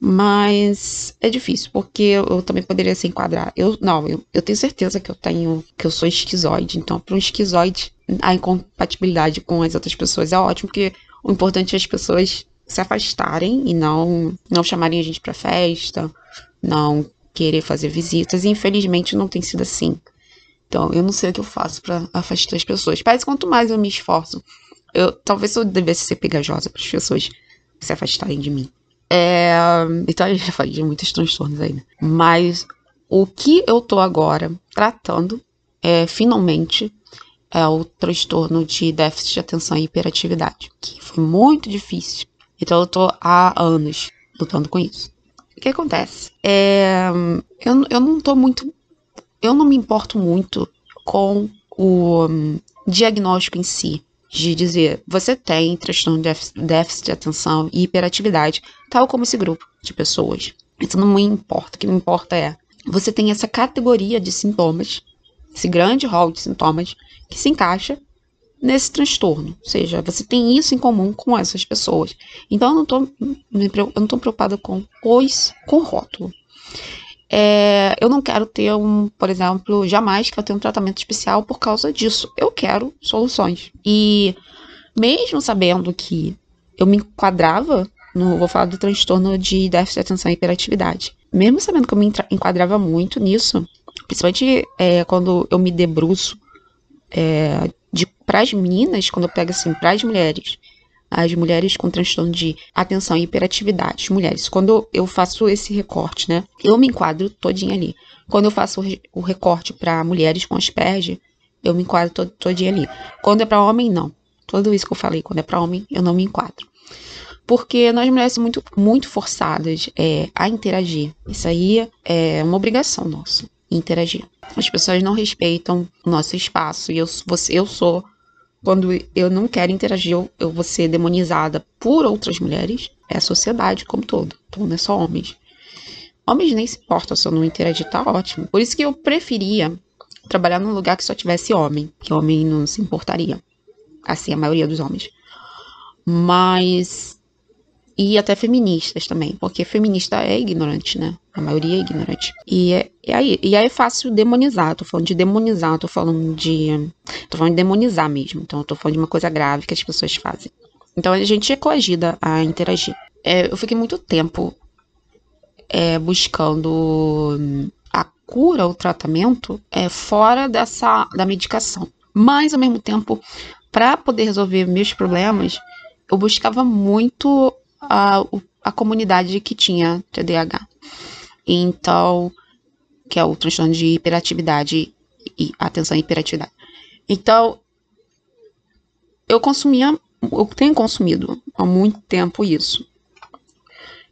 Mas é difícil, porque eu, eu, também poderia se enquadrar. Eu não, eu, eu tenho certeza que eu tenho, que eu sou esquizoide. Então, para um esquizoide, a incompatibilidade com as outras pessoas é ótimo, porque o importante é as pessoas se afastarem e não não chamarem a gente para festa, não querer fazer visitas. E infelizmente não tem sido assim. Então, eu não sei o que eu faço para afastar as pessoas. Parece quanto mais eu me esforço, eu talvez eu devesse ser pegajosa para as pessoas se afastarem de mim. É, então gente já falei de muitos transtornos aí, né? Mas o que eu tô agora tratando é finalmente é o transtorno de déficit de atenção e hiperatividade, que foi muito difícil. Então eu tô há anos lutando com isso. O que acontece? É, eu, eu não tô muito. Eu não me importo muito com o um, diagnóstico em si. De dizer, você tem transtorno de déficit de atenção e hiperatividade, tal como esse grupo de pessoas. Isso não me importa. O que me importa é, você tem essa categoria de sintomas, esse grande rol de sintomas, que se encaixa nesse transtorno. Ou seja, você tem isso em comum com essas pessoas. Então eu não estou eu tô preocupada com os com rótulo. É, eu não quero ter um, por exemplo, jamais quero ter um tratamento especial por causa disso. Eu quero soluções. E mesmo sabendo que eu me enquadrava no, vou falar do transtorno de déficit de atenção e hiperatividade. Mesmo sabendo que eu me enquadrava muito nisso, principalmente é, quando eu me debruço é, para as meninas, quando eu pego assim, para as mulheres, as mulheres com transtorno de atenção e hiperatividade, mulheres, quando eu faço esse recorte, né, eu me enquadro todinha ali. Quando eu faço o recorte para mulheres com asperge, eu me enquadro todo, todinha ali. Quando é para homem, não. Tudo isso que eu falei, quando é para homem, eu não me enquadro. Porque nós mulheres somos muito, muito forçadas é, a interagir. Isso aí é uma obrigação nossa interagir. As pessoas não respeitam o nosso espaço e eu, você, eu sou. Quando eu não quero interagir, eu, eu vou ser demonizada por outras mulheres. É a sociedade como todo. Então não é só homens. Homens nem se importam se eu não interagir, tá ótimo. Por isso que eu preferia trabalhar num lugar que só tivesse homem, que homem não se importaria. Assim, a maioria dos homens. Mas e até feministas também, porque feminista é ignorante, né? A maioria é ignorante. E, é, e, aí, e aí é fácil demonizar, tô falando de demonizar, tô falando de. tô falando de demonizar mesmo. Então eu tô falando de uma coisa grave que as pessoas fazem. Então a gente é coagida a interagir. É, eu fiquei muito tempo é, buscando a cura, o tratamento, é, fora dessa da medicação. Mas ao mesmo tempo, para poder resolver meus problemas, eu buscava muito a, a comunidade que tinha TDAH. Então, que é o transtorno de hiperatividade e atenção e hiperatividade. Então, eu consumia, eu tenho consumido há muito tempo isso.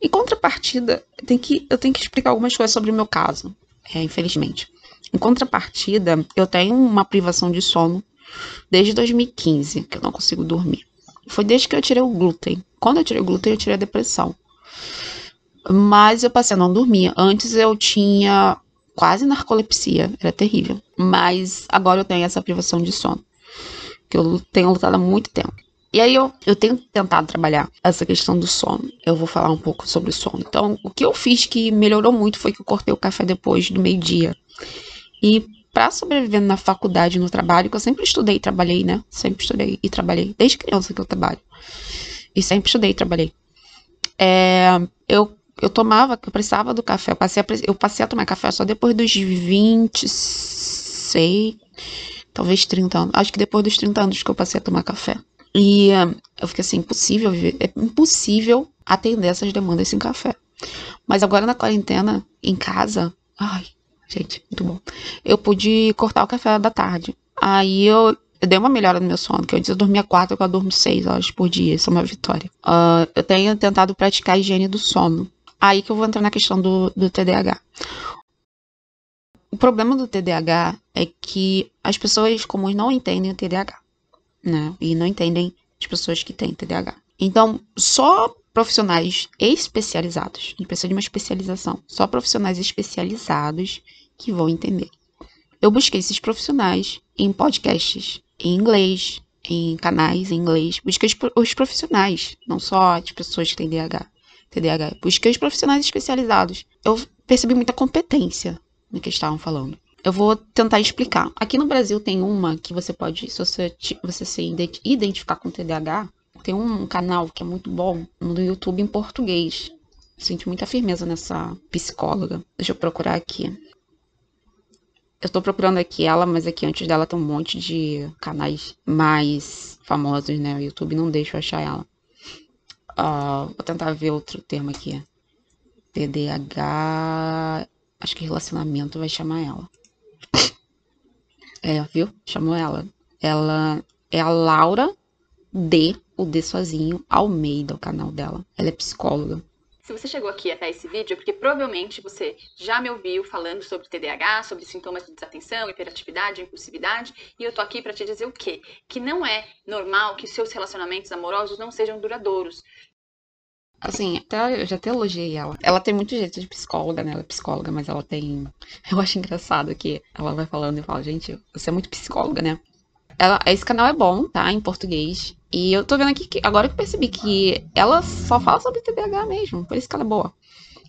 Em contrapartida, eu tenho que, eu tenho que explicar algumas coisas sobre o meu caso, é, infelizmente. Em contrapartida, eu tenho uma privação de sono desde 2015, que eu não consigo dormir. Foi desde que eu tirei o glúten. Quando eu tirei o glúten, eu tirei a depressão. Mas eu passei a não dormir. Antes eu tinha quase narcolepsia, era terrível. Mas agora eu tenho essa privação de sono, que eu tenho lutado há muito tempo. E aí eu, eu tenho tentado trabalhar essa questão do sono. Eu vou falar um pouco sobre o sono. Então, o que eu fiz que melhorou muito foi que eu cortei o café depois do meio-dia. E para sobreviver na faculdade, no trabalho, que eu sempre estudei e trabalhei, né? Sempre estudei e trabalhei, desde criança que eu trabalho. E sempre estudei trabalhei. É, eu, eu tomava, eu precisava do café. Eu passei, a, eu passei a tomar café só depois dos 26, talvez 30 anos. Acho que depois dos 30 anos que eu passei a tomar café. E eu fiquei assim, impossível viver, é impossível atender essas demandas sem café. Mas agora na quarentena, em casa, ai, Gente, muito bom. Eu pude cortar o café da tarde. Aí eu, eu dei uma melhora no meu sono, que antes eu dormia quatro, agora eu dormo seis horas por dia. Isso é uma vitória. Uh, eu tenho tentado praticar a higiene do sono. Aí que eu vou entrar na questão do, do TDAH. O problema do TDAH é que as pessoas comuns não entendem o TDAH, né? E não entendem as pessoas que têm TDAH. Então, só profissionais especializados, a gente precisa de uma especialização, só profissionais especializados que vão entender. Eu busquei esses profissionais em podcasts em inglês, em canais em inglês. Busquei os profissionais, não só as pessoas que têm DH, TDAH. Busquei os profissionais especializados. Eu percebi muita competência no que estavam falando. Eu vou tentar explicar. Aqui no Brasil tem uma que você pode, se você, você se identificar com TDAH, tem um canal que é muito bom no YouTube em português. Sinto muita firmeza nessa psicóloga. Deixa eu procurar aqui. Eu tô procurando aqui ela, mas aqui antes dela tem um monte de canais mais famosos, né? O YouTube não deixa eu achar ela. Uh, vou tentar ver outro termo aqui. TDAH. Acho que relacionamento vai chamar ela. É, viu? Chamou ela. Ela é a Laura D. O D sozinho Almeida, o canal dela. Ela é psicóloga. Se você chegou aqui até esse vídeo, é porque provavelmente você já me ouviu falando sobre TDAH, sobre sintomas de desatenção, hiperatividade, impulsividade, e eu tô aqui para te dizer o quê? Que não é normal que seus relacionamentos amorosos não sejam duradouros. Assim, até, eu já até elogiei ela. Ela tem muito jeito de psicóloga, né? Ela é psicóloga, mas ela tem. Eu acho engraçado que ela vai falando e fala, gente, você é muito psicóloga, né? Ela, esse canal é bom, tá? Em português. E eu tô vendo aqui que agora que eu percebi que ela só fala sobre TDAH mesmo, por isso que ela é boa.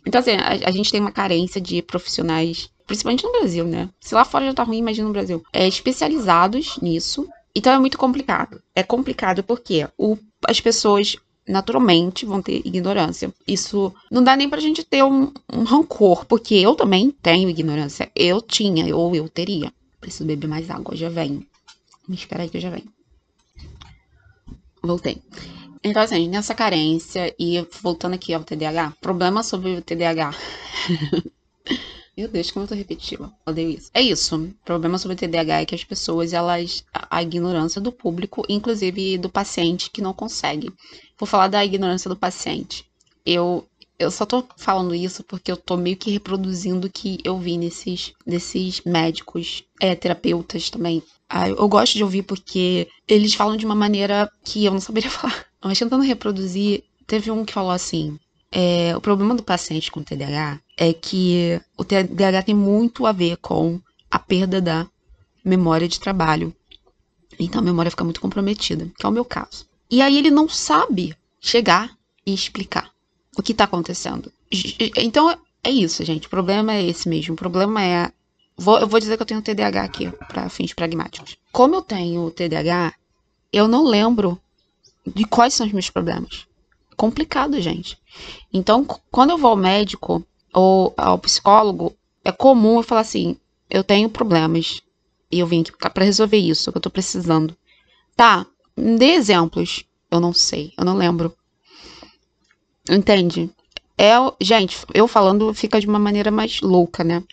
Então, assim, a, a gente tem uma carência de profissionais, principalmente no Brasil, né? Se lá fora já tá ruim, imagina no Brasil. É, especializados nisso. Então é muito complicado. É complicado porque o, as pessoas naturalmente vão ter ignorância. Isso não dá nem pra gente ter um, um rancor, porque eu também tenho ignorância. Eu tinha, ou eu teria. Preciso beber mais água, já venho. Me espera aí que eu já venho. Voltei. Então, assim, nessa carência, e voltando aqui ao TDAH, problema sobre o TDAH. Meu Deus, como eu tô repetitiva. Odeio isso. É isso. problema sobre o TDAH é que as pessoas, elas. A ignorância do público, inclusive do paciente que não consegue. Vou falar da ignorância do paciente. Eu. Eu só tô falando isso porque eu tô meio que reproduzindo o que eu vi nesses, nesses médicos, é, terapeutas também, ah, eu gosto de ouvir porque eles falam de uma maneira que eu não saberia falar. Mas tentando reproduzir, teve um que falou assim: é, o problema do paciente com TDAH é que o TDAH tem muito a ver com a perda da memória de trabalho. Então a memória fica muito comprometida, que é o meu caso. E aí ele não sabe chegar e explicar o que está acontecendo. Então é isso, gente. O problema é esse mesmo. O problema é Vou, eu vou dizer que eu tenho TDAH aqui, para fins pragmáticos. Como eu tenho TDAH, eu não lembro de quais são os meus problemas. Complicado, gente. Então, quando eu vou ao médico ou ao psicólogo, é comum eu falar assim: eu tenho problemas e eu vim aqui para resolver isso que eu tô precisando. Tá, dê exemplos. Eu não sei, eu não lembro. Entende? É, gente, eu falando fica de uma maneira mais louca, né?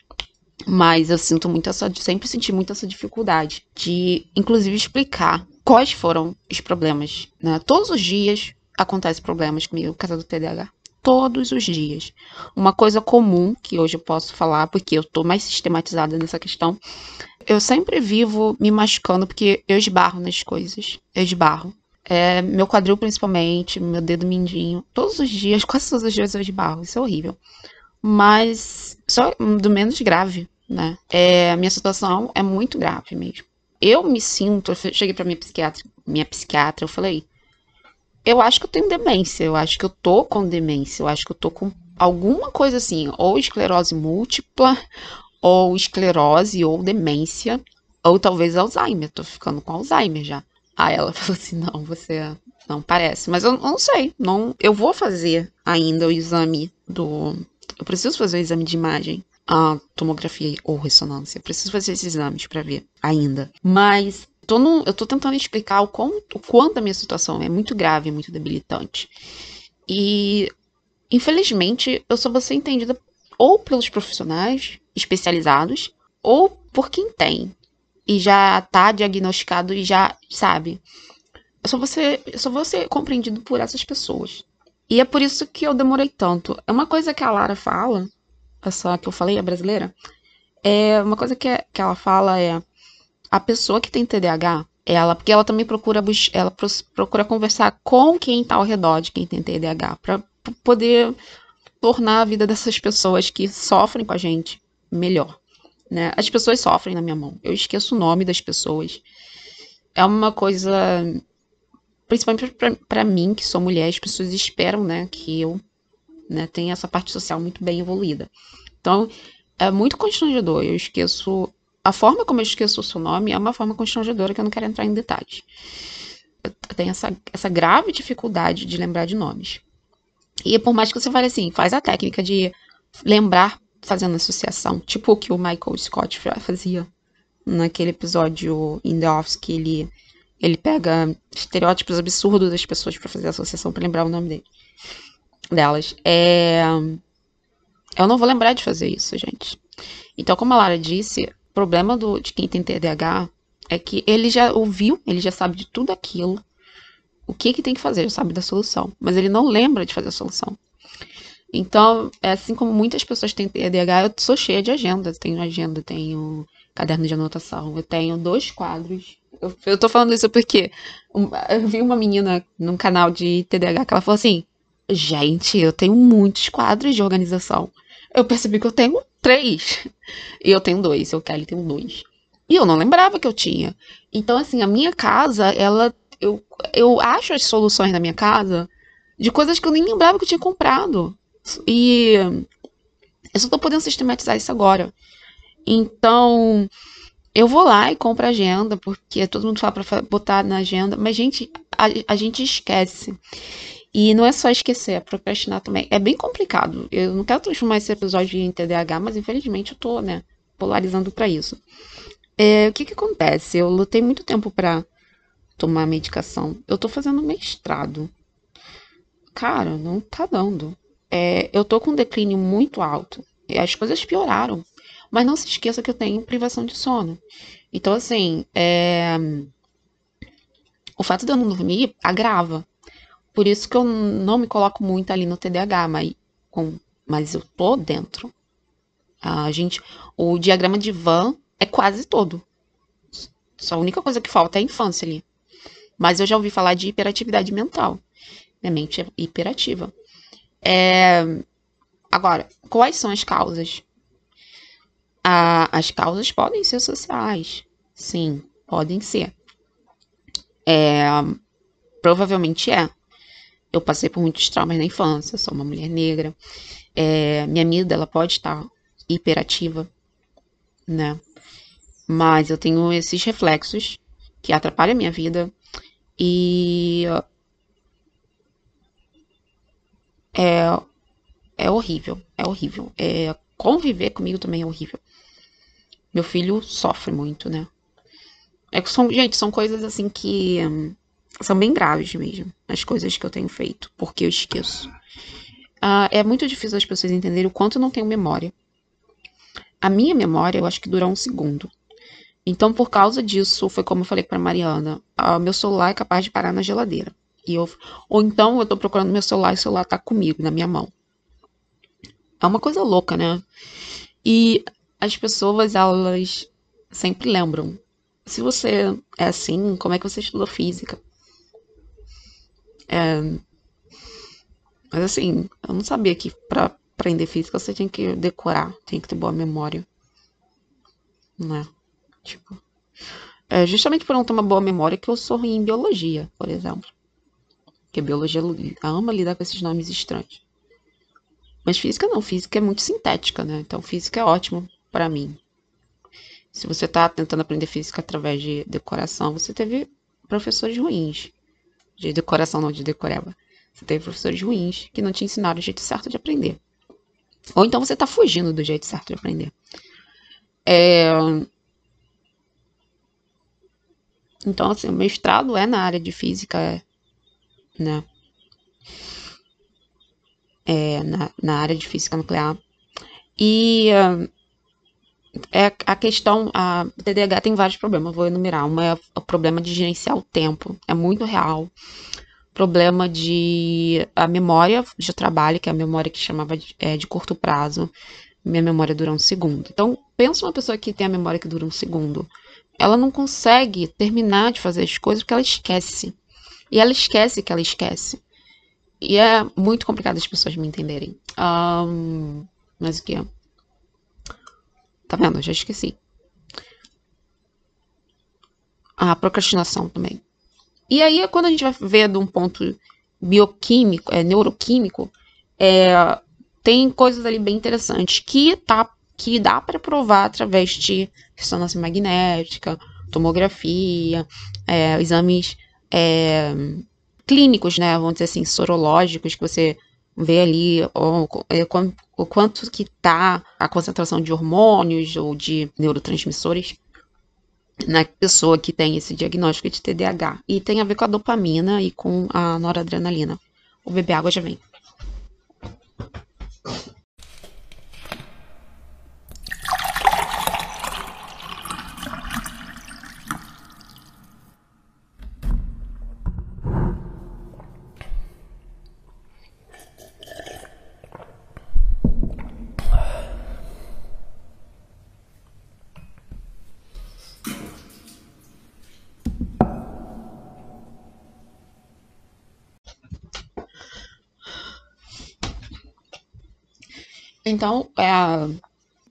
Mas eu sinto muito essa, sempre senti muito essa dificuldade de, inclusive, explicar quais foram os problemas. Né? Todos os dias acontecem problemas comigo por causa do TDAH. Todos os dias. Uma coisa comum que hoje eu posso falar, porque eu tô mais sistematizada nessa questão, eu sempre vivo me machucando porque eu esbarro nas coisas. Eu esbarro. É, meu quadril, principalmente, meu dedo mindinho. Todos os dias, quase todos os dias eu esbarro. Isso é horrível. Mas só do menos grave né? É, a minha situação é muito grave mesmo. Eu me sinto, eu cheguei para minha psiquiatra, minha psiquiatra, eu falei, eu acho que eu tenho demência, eu acho que eu tô com demência, eu acho que eu tô com alguma coisa assim, ou esclerose múltipla, ou esclerose, ou demência, ou talvez Alzheimer, tô ficando com Alzheimer já. Aí ela falou assim: não, você não parece. Mas eu, eu não sei, não, eu vou fazer ainda o exame do. Eu preciso fazer o exame de imagem a tomografia ou ressonância. Preciso fazer esses exames para ver ainda. Mas tô no, eu tô tentando explicar o quanto, o quanto a minha situação é muito grave, muito debilitante. E, infelizmente, eu só vou ser entendida ou pelos profissionais especializados ou por quem tem e já tá diagnosticado e já sabe. Eu só vou ser, eu só vou ser compreendido por essas pessoas. E é por isso que eu demorei tanto. É uma coisa que a Lara fala essa que eu falei, a brasileira, é uma coisa que, é, que ela fala é a pessoa que tem TDAH, ela, porque ela também procura ela procura conversar com quem está ao redor de quem tem TDAH, para poder tornar a vida dessas pessoas que sofrem com a gente melhor. Né? As pessoas sofrem na minha mão. Eu esqueço o nome das pessoas. É uma coisa, principalmente para mim, que sou mulher, as pessoas esperam, né, que eu né? Tem essa parte social muito bem evoluída. Então, é muito constrangedor. Eu esqueço. A forma como eu esqueço o seu nome é uma forma constrangedora que eu não quero entrar em detalhes. Eu tenho essa, essa grave dificuldade de lembrar de nomes. E por mais que você fale assim, faz a técnica de lembrar fazendo associação, tipo o que o Michael Scott fazia naquele episódio in The Office, que ele, ele pega estereótipos absurdos das pessoas para fazer associação para lembrar o nome dele delas. É... Eu não vou lembrar de fazer isso, gente. Então, como a Lara disse, o problema do, de quem tem TDAH é que ele já ouviu, ele já sabe de tudo aquilo. O que, que tem que fazer, já sabe da solução. Mas ele não lembra de fazer a solução. Então, é assim como muitas pessoas têm TDAH, eu sou cheia de agenda. Tenho agenda, tenho caderno de anotação, eu tenho dois quadros. Eu, eu tô falando isso porque eu vi uma menina num canal de TDAH que ela falou assim: Gente, eu tenho muitos quadros de organização. Eu percebi que eu tenho três. E eu tenho dois, eu Kelly tenho dois. E eu não lembrava que eu tinha. Então, assim, a minha casa, ela. Eu, eu acho as soluções da minha casa de coisas que eu nem lembrava que eu tinha comprado. E eu só tô podendo sistematizar isso agora. Então, eu vou lá e compro a agenda, porque todo mundo fala pra botar na agenda, mas, gente, a, a gente esquece. E não é só esquecer, é procrastinar também. É bem complicado. Eu não quero transformar esse episódio em TDAH, mas infelizmente eu tô, né, polarizando para isso. É, o que que acontece? Eu lutei muito tempo para tomar medicação. Eu tô fazendo mestrado. Cara, não tá dando. É, eu tô com um declínio muito alto. As coisas pioraram. Mas não se esqueça que eu tenho privação de sono. Então, assim, é... o fato de eu não dormir agrava. Por isso que eu não me coloco muito ali no TDAH, mas, com, mas eu tô dentro. A gente, o diagrama de Van é quase todo. Só a única coisa que falta é a infância ali. Mas eu já ouvi falar de hiperatividade mental. Minha mente é hiperativa. É... Agora, quais são as causas? as causas podem ser sociais. Sim, podem ser. É... Provavelmente é. Eu passei por muitos traumas na infância, sou uma mulher negra. É, minha amígdala pode estar hiperativa, né? Mas eu tenho esses reflexos que atrapalham a minha vida e é, é horrível, é horrível. É, conviver comigo também é horrível. Meu filho sofre muito, né? É que são, gente, são coisas assim que hum, são bem graves mesmo, as coisas que eu tenho feito, porque eu esqueço. Uh, é muito difícil as pessoas entenderem o quanto eu não tenho memória. A minha memória, eu acho que dura um segundo. Então, por causa disso, foi como eu falei para Mariana: uh, meu celular é capaz de parar na geladeira. E eu, ou então eu tô procurando meu celular e o celular tá comigo, na minha mão. É uma coisa louca, né? E as pessoas, elas sempre lembram. Se você é assim, como é que você estudou física? É... Mas assim, eu não sabia que pra aprender física você tinha que decorar, tinha que ter boa memória. Né? Tipo. É justamente por não ter uma boa memória que eu sou ruim em biologia, por exemplo. Porque biologia ama lidar com esses nomes estranhos. Mas física não, física é muito sintética, né? Então física é ótimo para mim. Se você está tentando aprender física através de decoração, você teve professores ruins. De decoração, não de decoreba. Você teve professores ruins que não te ensinaram o jeito certo de aprender. Ou então você está fugindo do jeito certo de aprender. É... Então, assim, o mestrado é na área de física, né? É, na, na área de física nuclear. E uh, é a questão, a TDAH tem vários problemas, vou enumerar. Uma é o problema de gerenciar o tempo, é muito real. Problema de a memória de trabalho, que é a memória que chamava de, é, de curto prazo. Minha memória dura um segundo. Então, pensa uma pessoa que tem a memória que dura um segundo. Ela não consegue terminar de fazer as coisas porque ela esquece. E ela esquece que ela esquece. E é muito complicado as pessoas me entenderem. Um, mas o que? Tá vendo? Já esqueci. A procrastinação também. E aí, quando a gente vai ver de um ponto bioquímico, é, neuroquímico, é, tem coisas ali bem interessantes que, tá, que dá para provar através de ressonância magnética, tomografia, é, exames é, clínicos, né? Vamos dizer assim, sorológicos, que você ver ali o, é, o quanto que tá a concentração de hormônios ou de neurotransmissores na pessoa que tem esse diagnóstico de TDAH. E tem a ver com a dopamina e com a noradrenalina. O beber água já vem. Então, é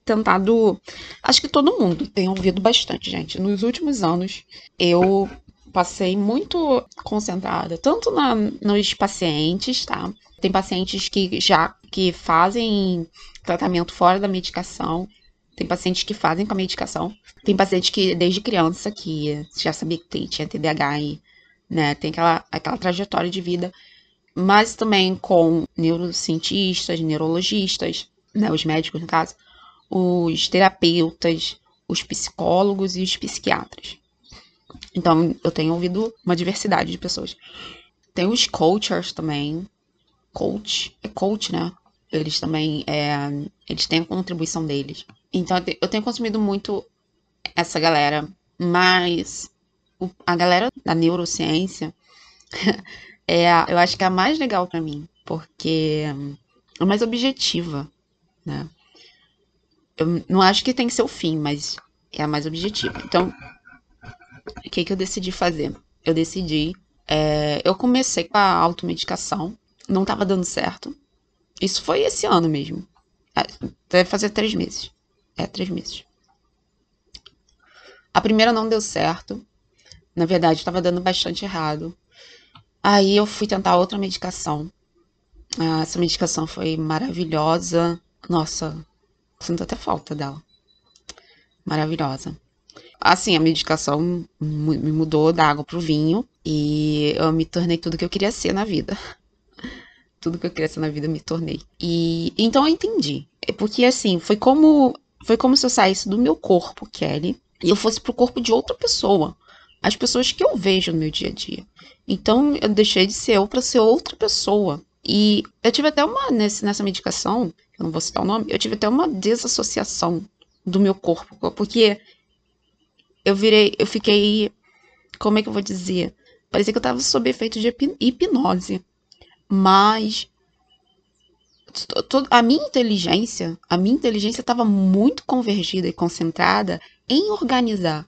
tentado. Acho que todo mundo tem ouvido bastante, gente. Nos últimos anos, eu passei muito concentrada, tanto na, nos pacientes, tá? Tem pacientes que já que fazem tratamento fora da medicação. Tem pacientes que fazem com a medicação. Tem pacientes que, desde criança, que já sabia que tinha TDAH e né, tem aquela, aquela trajetória de vida. Mas também com neurocientistas, neurologistas, né, os médicos no caso, os terapeutas, os psicólogos e os psiquiatras. Então, eu tenho ouvido uma diversidade de pessoas. Tem os coaches também. Coach, é coach, né? Eles também, é, eles têm a contribuição deles. Então, eu tenho consumido muito essa galera, mas a galera da neurociência é, eu acho que é a mais legal para mim, porque é mais objetiva né? Eu não acho que tem que ser o fim, mas é a mais objetiva. Então, o que, que eu decidi fazer? Eu decidi. É, eu comecei com a automedicação, não estava dando certo. Isso foi esse ano mesmo. É, deve fazer três meses. É, três meses. A primeira não deu certo. Na verdade, estava dando bastante errado. Aí eu fui tentar outra medicação. Ah, essa medicação foi maravilhosa. Nossa, sinto até falta dela. Maravilhosa. Assim, a medicação me mudou da água pro vinho e eu me tornei tudo que eu queria ser na vida. Tudo que eu queria ser na vida me tornei. E então eu entendi. É porque assim, foi como foi como se eu saísse do meu corpo, Kelly, e eu fosse pro corpo de outra pessoa. As pessoas que eu vejo no meu dia a dia. Então eu deixei de ser eu para ser outra pessoa. E eu tive até uma, nesse, nessa medicação, eu não vou citar o nome, eu tive até uma desassociação do meu corpo, porque eu virei, eu fiquei, como é que eu vou dizer? Parecia que eu tava sob efeito de hipnose. Mas a minha inteligência, a minha inteligência estava muito convergida e concentrada em organizar.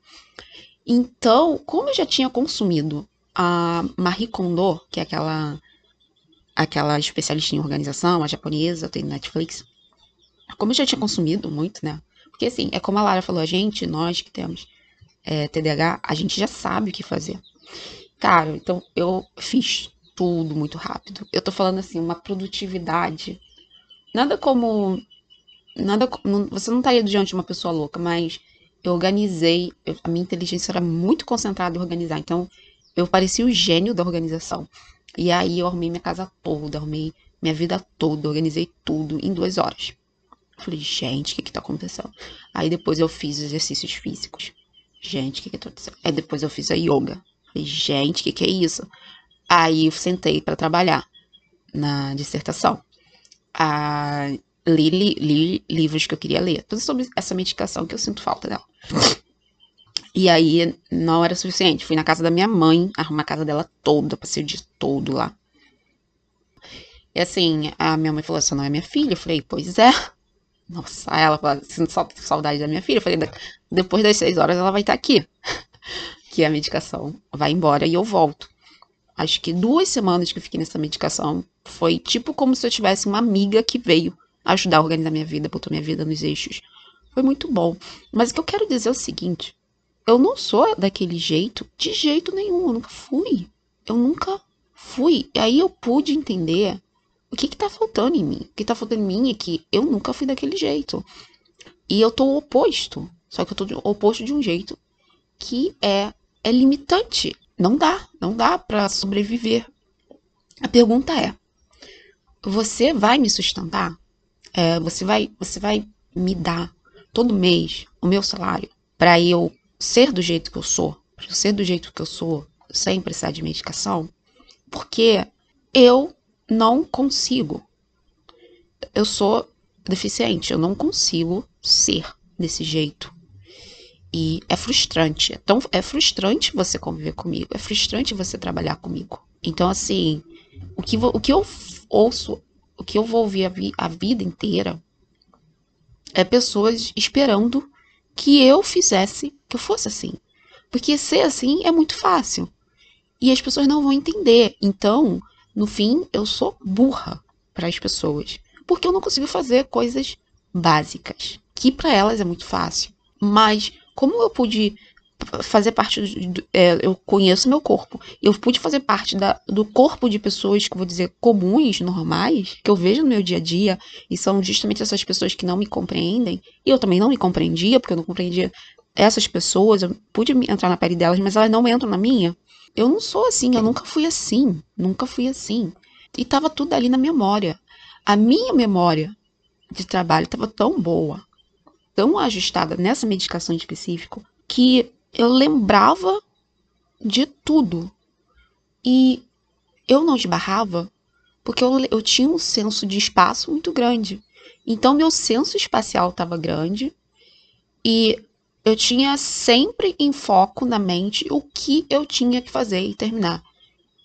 Então, como eu já tinha consumido a Marie Kondo, que é aquela aquela especialista em organização, a japonesa, tem Netflix. Como eu já tinha consumido muito, né? Porque assim, é como a Lara falou, a gente, nós que temos é, TDAH, a gente já sabe o que fazer. Cara, então eu fiz tudo muito rápido. Eu tô falando assim, uma produtividade. Nada como. Nada. Você não estaria diante de uma pessoa louca, mas eu organizei. Eu, a minha inteligência era muito concentrada em organizar. Então, eu parecia o gênio da organização. E aí eu arrumei minha casa toda, arrumei minha vida toda, organizei tudo em duas horas. Falei, gente, o que que tá acontecendo? Aí depois eu fiz exercícios físicos. Gente, o que que tá acontecendo? Aí depois eu fiz a yoga. Falei, gente, o que que é isso? Aí eu sentei para trabalhar na dissertação. Ah, li, li, li, livros que eu queria ler. Tudo sobre essa medicação que eu sinto falta dela. E aí não era suficiente. Fui na casa da minha mãe, arrumar a casa dela toda, passei o dia todo lá. E assim, a minha mãe falou: Você não é minha filha? Eu falei: Pois é. Nossa, ela falou: Sinto saudade da minha filha. Eu falei: Depois das seis horas ela vai estar aqui. que a medicação vai embora e eu volto. Acho que duas semanas que eu fiquei nessa medicação foi tipo como se eu tivesse uma amiga que veio ajudar a organizar minha vida, botou minha vida nos eixos. Foi muito bom. Mas o que eu quero dizer é o seguinte: eu não sou daquele jeito, de jeito nenhum. Eu nunca fui. Eu nunca fui. E aí eu pude entender o que que tá faltando em mim. O que tá faltando em mim é que eu nunca fui daquele jeito. E eu tô oposto. Só que eu tô oposto de um jeito que é, é limitante. Não dá. Não dá para sobreviver. A pergunta é: você vai me sustentar? É, você vai, você vai me dar todo mês o meu salário para eu ser do jeito que eu sou, para ser do jeito que eu sou, sem precisar de medicação, porque eu não consigo. Eu sou deficiente, eu não consigo ser desse jeito. E é frustrante. É, tão, é frustrante você conviver comigo, é frustrante você trabalhar comigo. Então, assim, o que, o que eu ouço, o que eu vou ouvir a, vi, a vida inteira é pessoas esperando que eu fizesse, que eu fosse assim. Porque ser assim é muito fácil. E as pessoas não vão entender. Então, no fim, eu sou burra para as pessoas. Porque eu não consigo fazer coisas básicas, que para elas é muito fácil. Mas, como eu pude fazer parte do, é, eu conheço meu corpo. Eu pude fazer parte da, do corpo de pessoas que vou dizer comuns, normais, que eu vejo no meu dia a dia, e são justamente essas pessoas que não me compreendem. E eu também não me compreendia, porque eu não compreendia essas pessoas, eu pude entrar na pele delas, mas elas não entram na minha. Eu não sou assim, eu nunca fui assim, nunca fui assim. E tava tudo ali na memória. A minha memória de trabalho estava tão boa, tão ajustada nessa medicação em específico, que eu lembrava de tudo. E eu não esbarrava porque eu, eu tinha um senso de espaço muito grande. Então, meu senso espacial estava grande e eu tinha sempre em foco na mente o que eu tinha que fazer e terminar.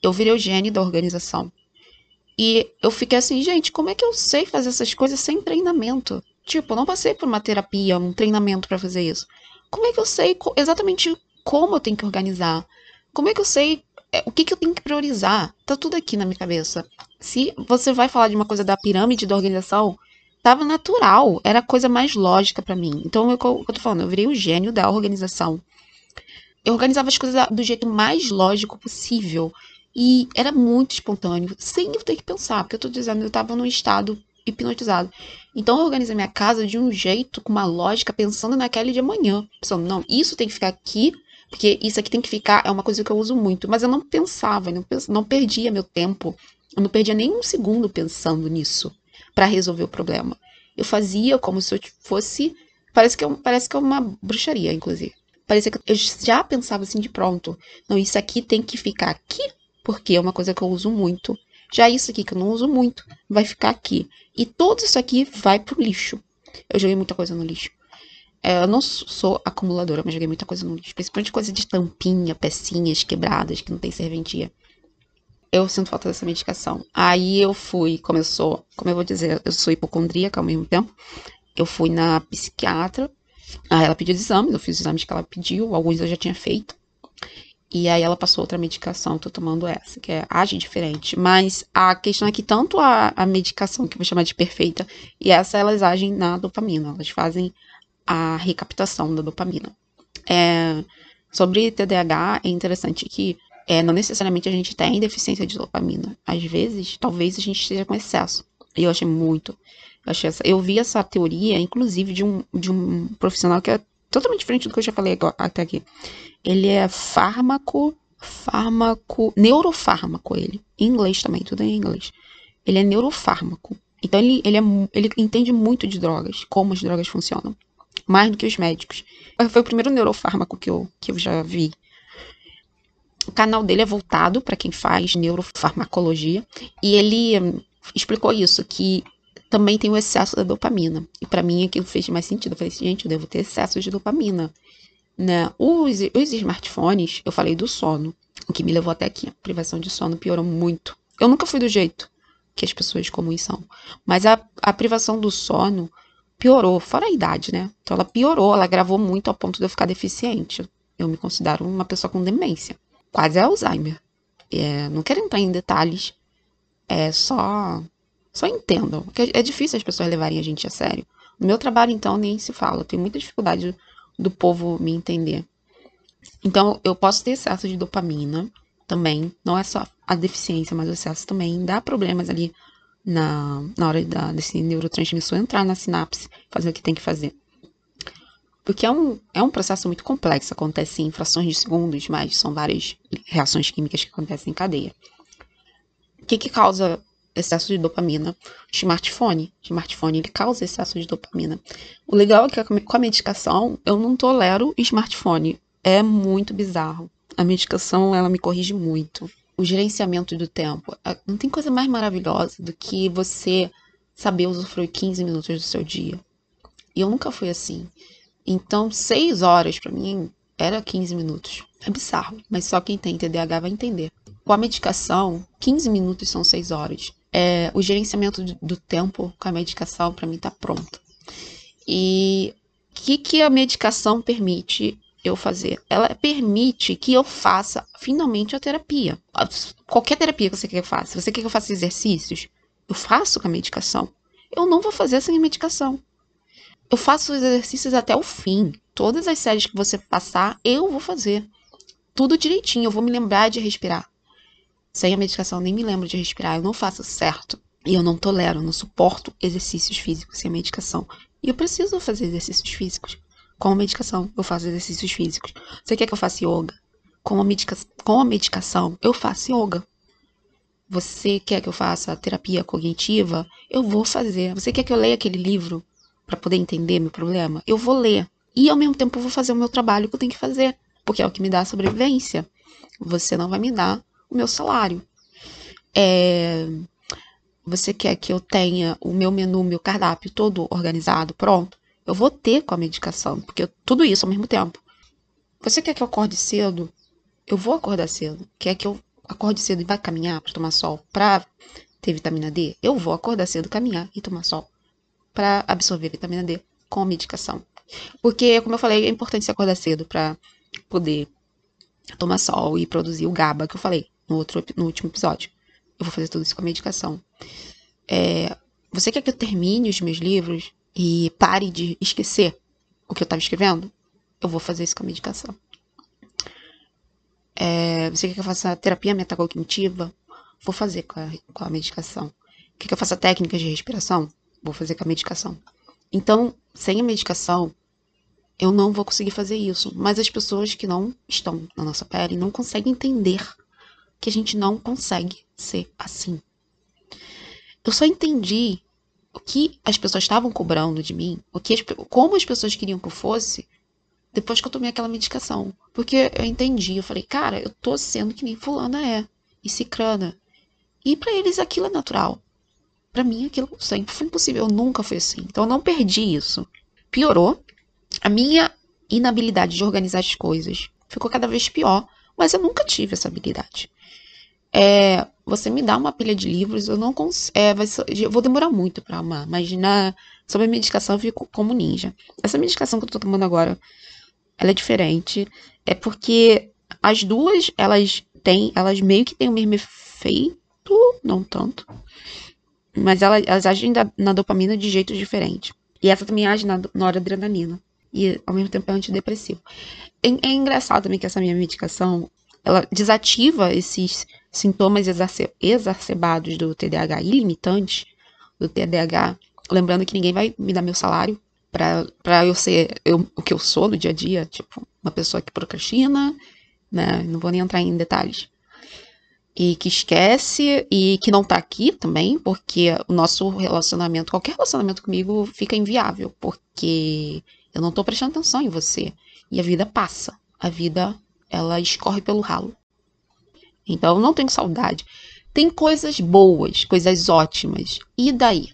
Eu virei o gênio da organização. E eu fiquei assim, gente, como é que eu sei fazer essas coisas sem treinamento? Tipo, eu não passei por uma terapia, um treinamento para fazer isso como é que eu sei exatamente como eu tenho que organizar? Como é que eu sei é, o que, que eu tenho que priorizar? Tá tudo aqui na minha cabeça. Se você vai falar de uma coisa da pirâmide da organização, tava natural, era a coisa mais lógica para mim. Então, que eu tô falando, eu virei o gênio da organização. Eu organizava as coisas do jeito mais lógico possível. E era muito espontâneo, sem eu ter que pensar, porque eu tô dizendo, eu tava num estado hipnotizado. Então eu organizei minha casa de um jeito, com uma lógica, pensando naquela de amanhã. Pensando, não, isso tem que ficar aqui, porque isso aqui tem que ficar, é uma coisa que eu uso muito. Mas eu não pensava, eu não, não perdia meu tempo, eu não perdia nem um segundo pensando nisso para resolver o problema. Eu fazia como se eu fosse. Parece que, é, parece que é uma bruxaria, inclusive. Parecia que eu já pensava assim de pronto. Não, isso aqui tem que ficar aqui, porque é uma coisa que eu uso muito. Já isso aqui que eu não uso muito, vai ficar aqui. E tudo isso aqui vai pro lixo. Eu joguei muita coisa no lixo. É, eu não sou acumuladora, mas joguei muita coisa no lixo. Principalmente coisa de tampinha, pecinhas quebradas, que não tem serventia. Eu sinto falta dessa medicação. Aí eu fui, começou, como eu vou dizer, eu sou hipocondríaca ao mesmo tempo. Eu fui na psiquiatra. Aí ela pediu exames, eu fiz os exames que ela pediu, alguns eu já tinha feito. E aí ela passou outra medicação, tô tomando essa, que é age diferente. Mas a questão é que tanto a, a medicação, que eu vou chamar de perfeita, e essa elas agem na dopamina, elas fazem a recaptação da dopamina. É, sobre TDAH, é interessante que É, não necessariamente a gente tem deficiência de dopamina. Às vezes, talvez a gente esteja com excesso. E eu achei muito. Eu, achei essa, eu vi essa teoria, inclusive, de um, de um profissional que é totalmente diferente do que eu já falei até aqui. Ele é fármaco, fármaco, neurofármaco ele. Em inglês também, tudo em inglês. Ele é neurofármaco. Então ele, ele, é, ele entende muito de drogas, como as drogas funcionam. Mais do que os médicos. Foi o primeiro neurofármaco que eu, que eu já vi. O canal dele é voltado para quem faz neurofarmacologia. E ele hum, explicou isso, que também tem o excesso da dopamina. E para mim aquilo fez mais sentido. Eu falei assim, gente, eu devo ter excesso de dopamina. Né? Os, os smartphones, eu falei do sono, o que me levou até aqui. A privação de sono piorou muito. Eu nunca fui do jeito que as pessoas comuns são. Mas a, a privação do sono piorou, fora a idade, né? Então ela piorou, ela gravou muito ao ponto de eu ficar deficiente. Eu me considero uma pessoa com demência, quase Alzheimer. É, não quero entrar em detalhes, é só só entendam, porque é difícil as pessoas levarem a gente a sério. No meu trabalho, então, nem se fala. Eu tenho muita dificuldade do povo me entender. Então, eu posso ter excesso de dopamina também. Não é só a deficiência, mas o excesso também dá problemas ali na, na hora da, desse neurotransmissor entrar na sinapse, fazer o que tem que fazer. Porque é um, é um processo muito complexo, acontece em frações de segundos, mas são várias reações químicas que acontecem em cadeia. O que, que causa excesso de dopamina. Smartphone, smartphone ele causa excesso de dopamina. O legal é que com a medicação eu não tolero smartphone. É muito bizarro. A medicação ela me corrige muito. O gerenciamento do tempo. Não tem coisa mais maravilhosa do que você saber usufruir 15 minutos do seu dia. E eu nunca fui assim. Então, 6 horas para mim era 15 minutos. É bizarro, mas só quem tem TDAH vai entender. Com a medicação, 15 minutos são 6 horas é, o gerenciamento do tempo com a medicação para mim tá pronto. E o que, que a medicação permite eu fazer? Ela permite que eu faça finalmente a terapia. Qualquer terapia que você quer que eu faça. Se você quer que eu faça exercícios, eu faço com a medicação. Eu não vou fazer sem a medicação. Eu faço os exercícios até o fim. Todas as séries que você passar, eu vou fazer. Tudo direitinho. Eu vou me lembrar de respirar. Sem a medicação, nem me lembro de respirar, eu não faço certo. E eu não tolero, não suporto exercícios físicos sem medicação. E eu preciso fazer exercícios físicos. Com a medicação, eu faço exercícios físicos. Você quer que eu faça yoga? Com a, medica com a medicação, eu faço yoga. Você quer que eu faça terapia cognitiva? Eu vou fazer. Você quer que eu leia aquele livro para poder entender meu problema? Eu vou ler. E ao mesmo tempo eu vou fazer o meu trabalho que eu tenho que fazer, porque é o que me dá sobrevivência. Você não vai me dar o meu salário. É, você quer que eu tenha o meu menu, meu cardápio todo organizado, pronto? Eu vou ter com a medicação, porque eu, tudo isso ao mesmo tempo. Você quer que eu acorde cedo? Eu vou acordar cedo. Quer que eu acorde cedo e vá caminhar para tomar sol para ter vitamina D? Eu vou acordar cedo, caminhar e tomar sol para absorver vitamina D com a medicação. Porque, como eu falei, é importante se acordar cedo para poder tomar sol e produzir o GABA que eu falei no, outro, no último episódio. Eu vou fazer tudo isso com a medicação. É, você quer que eu termine os meus livros e pare de esquecer o que eu estava escrevendo? Eu vou fazer isso com a medicação. É, você quer que eu faça terapia metacognitiva? Vou fazer com a, com a medicação. Quer que eu faça técnicas de respiração? Vou fazer com a medicação. Então, sem a medicação, eu não vou conseguir fazer isso. Mas as pessoas que não estão na nossa pele não conseguem entender que a gente não consegue ser assim. Eu só entendi o que as pessoas estavam cobrando de mim, o que as, como as pessoas queriam que eu fosse, depois que eu tomei aquela medicação. Porque eu entendi, eu falei, cara, eu tô sendo que nem fulana é, e cicrana. E para eles aquilo é natural. Para mim aquilo sempre foi impossível, eu nunca fui assim. Então eu não perdi isso. Piorou. A minha inabilidade de organizar as coisas ficou cada vez pior, mas eu nunca tive essa habilidade. É, você me dá uma pilha de livros, eu não consigo. É, eu vou demorar muito para amar, mas na, sobre a medicação eu fico como ninja. Essa medicação que eu tô tomando agora, ela é diferente. É porque as duas, elas têm, elas meio que têm o mesmo efeito, não tanto. Mas elas, elas agem da, na dopamina de jeitos diferentes. E essa também age na noradrenalina. E ao mesmo tempo é antidepressivo. É, é engraçado também que essa minha medicação, ela desativa esses sintomas exacerbados do TDAH ilimitantes do TDAH, lembrando que ninguém vai me dar meu salário para eu ser eu, o que eu sou no dia a dia, tipo, uma pessoa que procrastina, né? Não vou nem entrar em detalhes. E que esquece e que não tá aqui também, porque o nosso relacionamento, qualquer relacionamento comigo fica inviável, porque eu não tô prestando atenção em você. E a vida passa. A vida, ela escorre pelo ralo. Então, eu não tenho saudade. Tem coisas boas, coisas ótimas. E daí?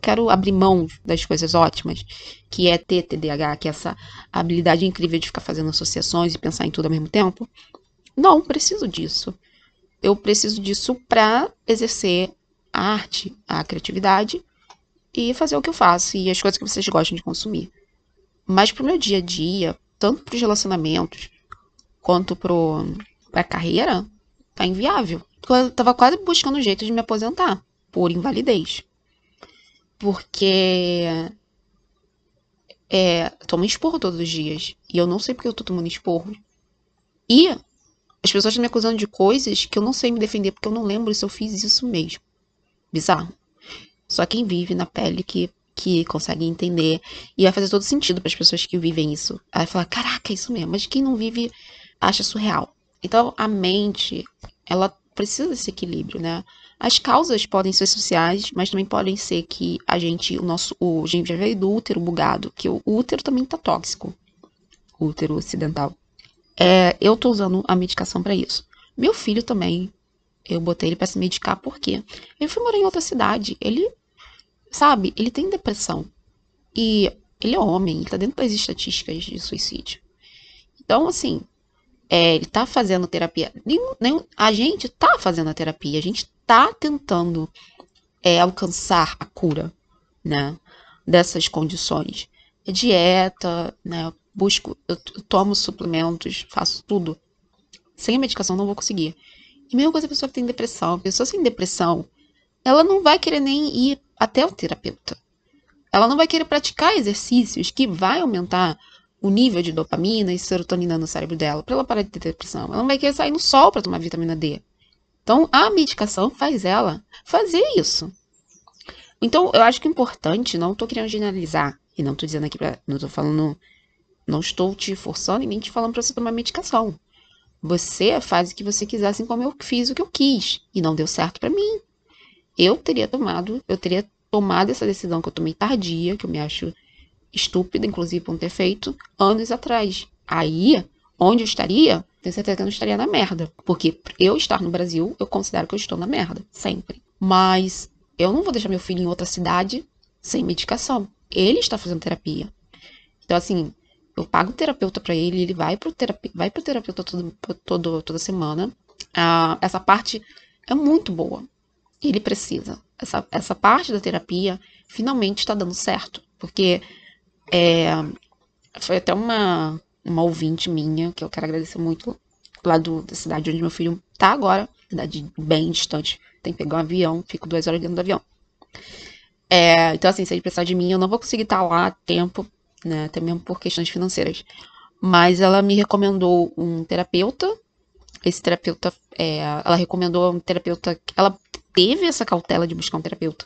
Quero abrir mão das coisas ótimas, que é ter TDAH, que é essa habilidade incrível de ficar fazendo associações e pensar em tudo ao mesmo tempo. Não preciso disso. Eu preciso disso para exercer a arte, a criatividade e fazer o que eu faço e as coisas que vocês gostam de consumir. Mas pro meu dia a dia, tanto pros relacionamentos quanto pro, pra carreira, tá inviável. Eu tava quase buscando um jeito de me aposentar por invalidez. Porque é, tomo esporro todos os dias. E eu não sei porque eu tô tomando esporro. E as pessoas estão me acusando de coisas que eu não sei me defender, porque eu não lembro se eu fiz isso mesmo. Bizarro. Só quem vive na pele que, que consegue entender. E vai fazer todo sentido para as pessoas que vivem isso. Aí falar, caraca, é isso mesmo. Mas quem não vive acha surreal. Então, a mente, ela precisa desse equilíbrio, né? As causas podem ser sociais, mas também podem ser que a gente, o nosso, o, gente já veio do útero bugado, que o útero também tá tóxico. O útero ocidental. É, eu tô usando a medicação para isso. Meu filho também, eu botei ele para se medicar porque ele foi morar em outra cidade. Ele, sabe, ele tem depressão. E ele é homem, ele tá dentro das estatísticas de suicídio. Então, assim, é, ele tá fazendo terapia. Nem, a gente tá fazendo a terapia, a gente tá tentando é, alcançar a cura, né? Dessas condições. É dieta, né? Busco, eu, tomo suplementos, faço tudo. Sem a medicação não vou conseguir. E mesmo coisa a pessoa que tem depressão. A pessoa sem depressão, ela não vai querer nem ir até o terapeuta. Ela não vai querer praticar exercícios que vai aumentar o nível de dopamina e serotonina no cérebro dela para ela parar de ter depressão. Ela não vai querer sair no sol para tomar vitamina D. Então, a medicação faz ela fazer isso. Então, eu acho que é importante, não estou querendo generalizar, e não estou dizendo aqui não estou falando, não estou te forçando e nem te falando para você tomar medicação. Você faz o que você quiser, assim como eu fiz o que eu quis, e não deu certo para mim. Eu teria tomado, eu teria tomado essa decisão que eu tomei tardia, que eu me acho estúpida, inclusive, por não ter feito anos atrás. Aí, onde eu estaria, tenho certeza que eu não estaria na merda. Porque eu estar no Brasil, eu considero que eu estou na merda, sempre. Mas eu não vou deixar meu filho em outra cidade sem medicação. Ele está fazendo terapia. Então, assim, eu pago terapeuta para ele, ele vai pro, terapi vai pro terapeuta todo, todo, toda semana. Ah, essa parte é muito boa. Ele precisa. Essa, essa parte da terapia finalmente está dando certo. Porque é, foi até uma, uma ouvinte minha, que eu quero agradecer muito, lá do, da cidade onde meu filho tá agora, cidade bem distante. Tem que pegar um avião, fico duas horas dentro do avião. É, então, assim, se ele precisar de mim, eu não vou conseguir estar lá a tempo, né? Até mesmo por questões financeiras. Mas ela me recomendou um terapeuta. Esse terapeuta, é, ela recomendou um terapeuta. Ela teve essa cautela de buscar um terapeuta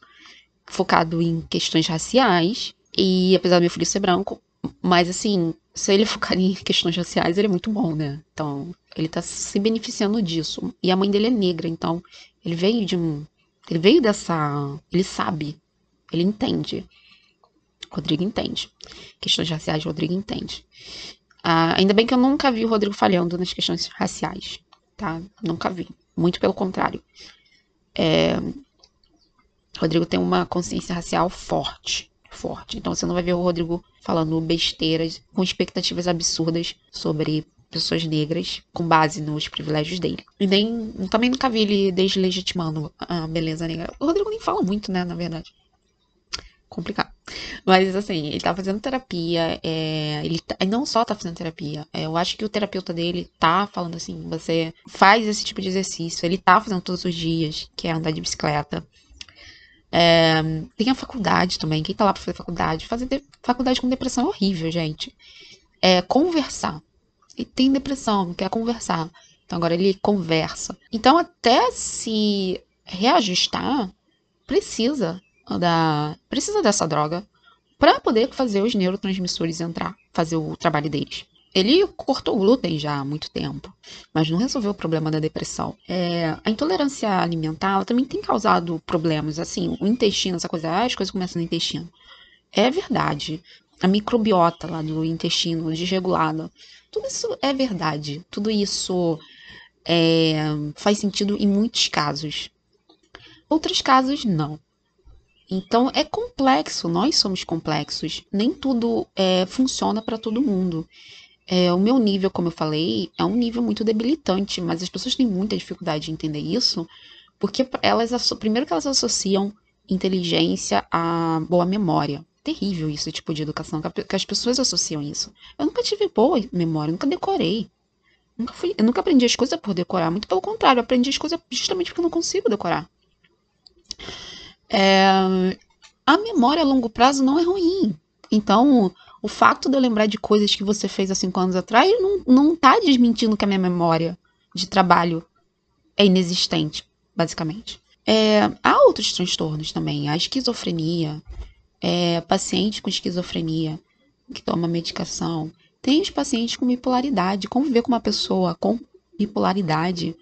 focado em questões raciais e apesar do meu filho ser branco, mas assim, se ele focar em questões raciais, ele é muito bom, né? Então, ele tá se beneficiando disso. E a mãe dele é negra, então ele veio de um. Ele veio dessa. Ele sabe. Ele entende. Rodrigo entende. Questões raciais, Rodrigo entende. Ah, ainda bem que eu nunca vi o Rodrigo falhando nas questões raciais, tá? Nunca vi. Muito pelo contrário. É... Rodrigo tem uma consciência racial forte forte. Então você não vai ver o Rodrigo falando besteiras com expectativas absurdas sobre pessoas negras com base nos privilégios dele. E nem também nunca vi ele deslegitimando a beleza negra. O Rodrigo nem fala muito, né, na verdade. Complicado. Mas assim, ele tá fazendo terapia, é, ele tá, não só tá fazendo terapia, é, eu acho que o terapeuta dele tá falando assim, você faz esse tipo de exercício, ele tá fazendo todos os dias, que é andar de bicicleta, é, tem a faculdade também. Quem tá lá pra fazer faculdade? Fazer de, faculdade com depressão é horrível, gente. É conversar. E tem depressão, quer conversar. Então agora ele conversa. Então até se reajustar, precisa da precisa dessa droga para poder fazer os neurotransmissores entrar, fazer o trabalho deles. Ele cortou o glúten já há muito tempo, mas não resolveu o problema da depressão. É, a intolerância alimentar também tem causado problemas, assim, o intestino, essa coisa, as coisas começam no intestino. É verdade. A microbiota lá do intestino desregulada. Tudo isso é verdade. Tudo isso é, faz sentido em muitos casos. Outros casos, não. Então é complexo, nós somos complexos. Nem tudo é, funciona para todo mundo. É, o meu nível, como eu falei, é um nível muito debilitante, mas as pessoas têm muita dificuldade de entender isso, porque elas, primeiro que elas associam inteligência a boa memória. Terrível isso, tipo de educação, que as pessoas associam isso. Eu nunca tive boa memória, nunca decorei. Nunca fui, eu nunca aprendi as coisas por decorar, muito pelo contrário, eu aprendi as coisas justamente porque eu não consigo decorar. É, a memória a longo prazo não é ruim. Então, o fato de eu lembrar de coisas que você fez há cinco anos atrás não, não tá desmentindo que a minha memória de trabalho é inexistente, basicamente. É, há outros transtornos também. A esquizofrenia, é, paciente com esquizofrenia que toma medicação. Tem os pacientes com bipolaridade. Conviver com uma pessoa com bipolaridade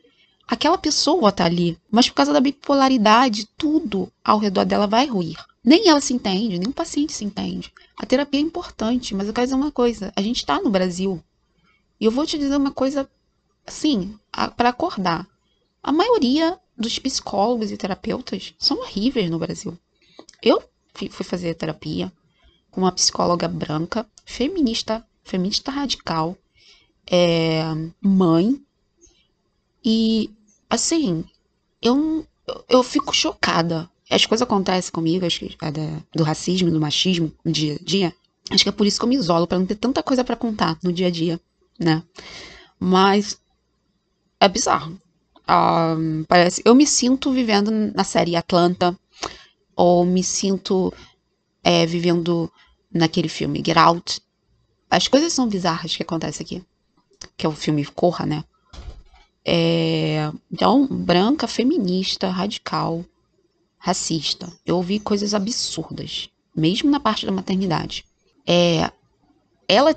aquela pessoa tá ali, mas por causa da bipolaridade, tudo ao redor dela vai ruir. Nem ela se entende, nem o paciente se entende. A terapia é importante, mas eu quero dizer uma coisa: a gente está no Brasil. E eu vou te dizer uma coisa, assim, para acordar. A maioria dos psicólogos e terapeutas são horríveis no Brasil. Eu fui fazer terapia com uma psicóloga branca, feminista, feminista radical, é, mãe, e, assim, eu, eu fico chocada. As coisas acontecem comigo, acho que é do racismo, do machismo no dia a dia. Acho que é por isso que eu me isolo, para não ter tanta coisa para contar no dia a dia, né? Mas é bizarro. Um, parece, eu me sinto vivendo na série Atlanta, ou me sinto é, vivendo naquele filme Get Out. As coisas são bizarras que acontecem aqui. Que é o filme Corra, né? É, então, branca, feminista, radical, racista. Eu ouvi coisas absurdas, mesmo na parte da maternidade. É, ela,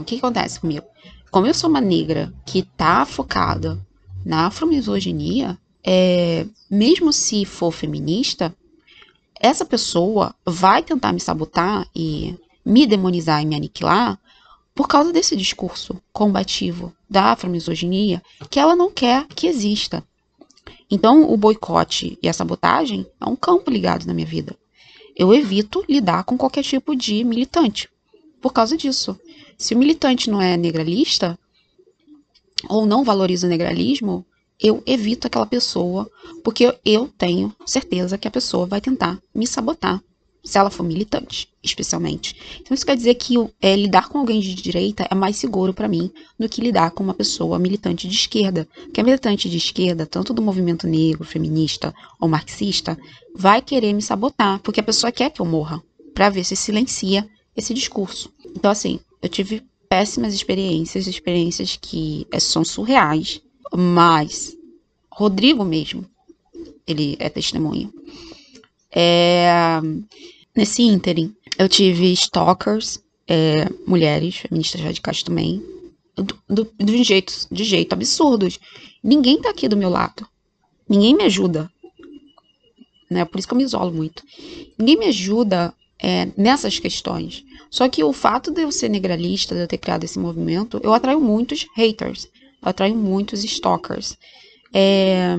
o que, que acontece comigo? Como eu sou uma negra que tá focada na afromisoginia, é, mesmo se for feminista, essa pessoa vai tentar me sabotar e me demonizar e me aniquilar por causa desse discurso combativo da afromisoginia que ela não quer que exista. Então, o boicote e a sabotagem é um campo ligado na minha vida. Eu evito lidar com qualquer tipo de militante por causa disso. Se o militante não é negralista ou não valoriza o negralismo, eu evito aquela pessoa, porque eu tenho certeza que a pessoa vai tentar me sabotar se ela for militante, especialmente. Então isso quer dizer que é, lidar com alguém de direita é mais seguro para mim do que lidar com uma pessoa militante de esquerda. Porque a militante de esquerda, tanto do movimento negro, feminista ou marxista, vai querer me sabotar, porque a pessoa quer que eu morra, para ver se silencia esse discurso. Então assim, eu tive péssimas experiências, experiências que é, são surreais, mas Rodrigo mesmo, ele é testemunha. É, Nesse ínterim, eu tive stalkers, é, mulheres, feministas radicais também, do, do, do jeito, de jeito absurdos. Ninguém tá aqui do meu lado. Ninguém me ajuda. Né? Por isso que eu me isolo muito. Ninguém me ajuda é, nessas questões. Só que o fato de eu ser negralista, de eu ter criado esse movimento, eu atraio muitos haters. Eu atraio muitos stalkers. É,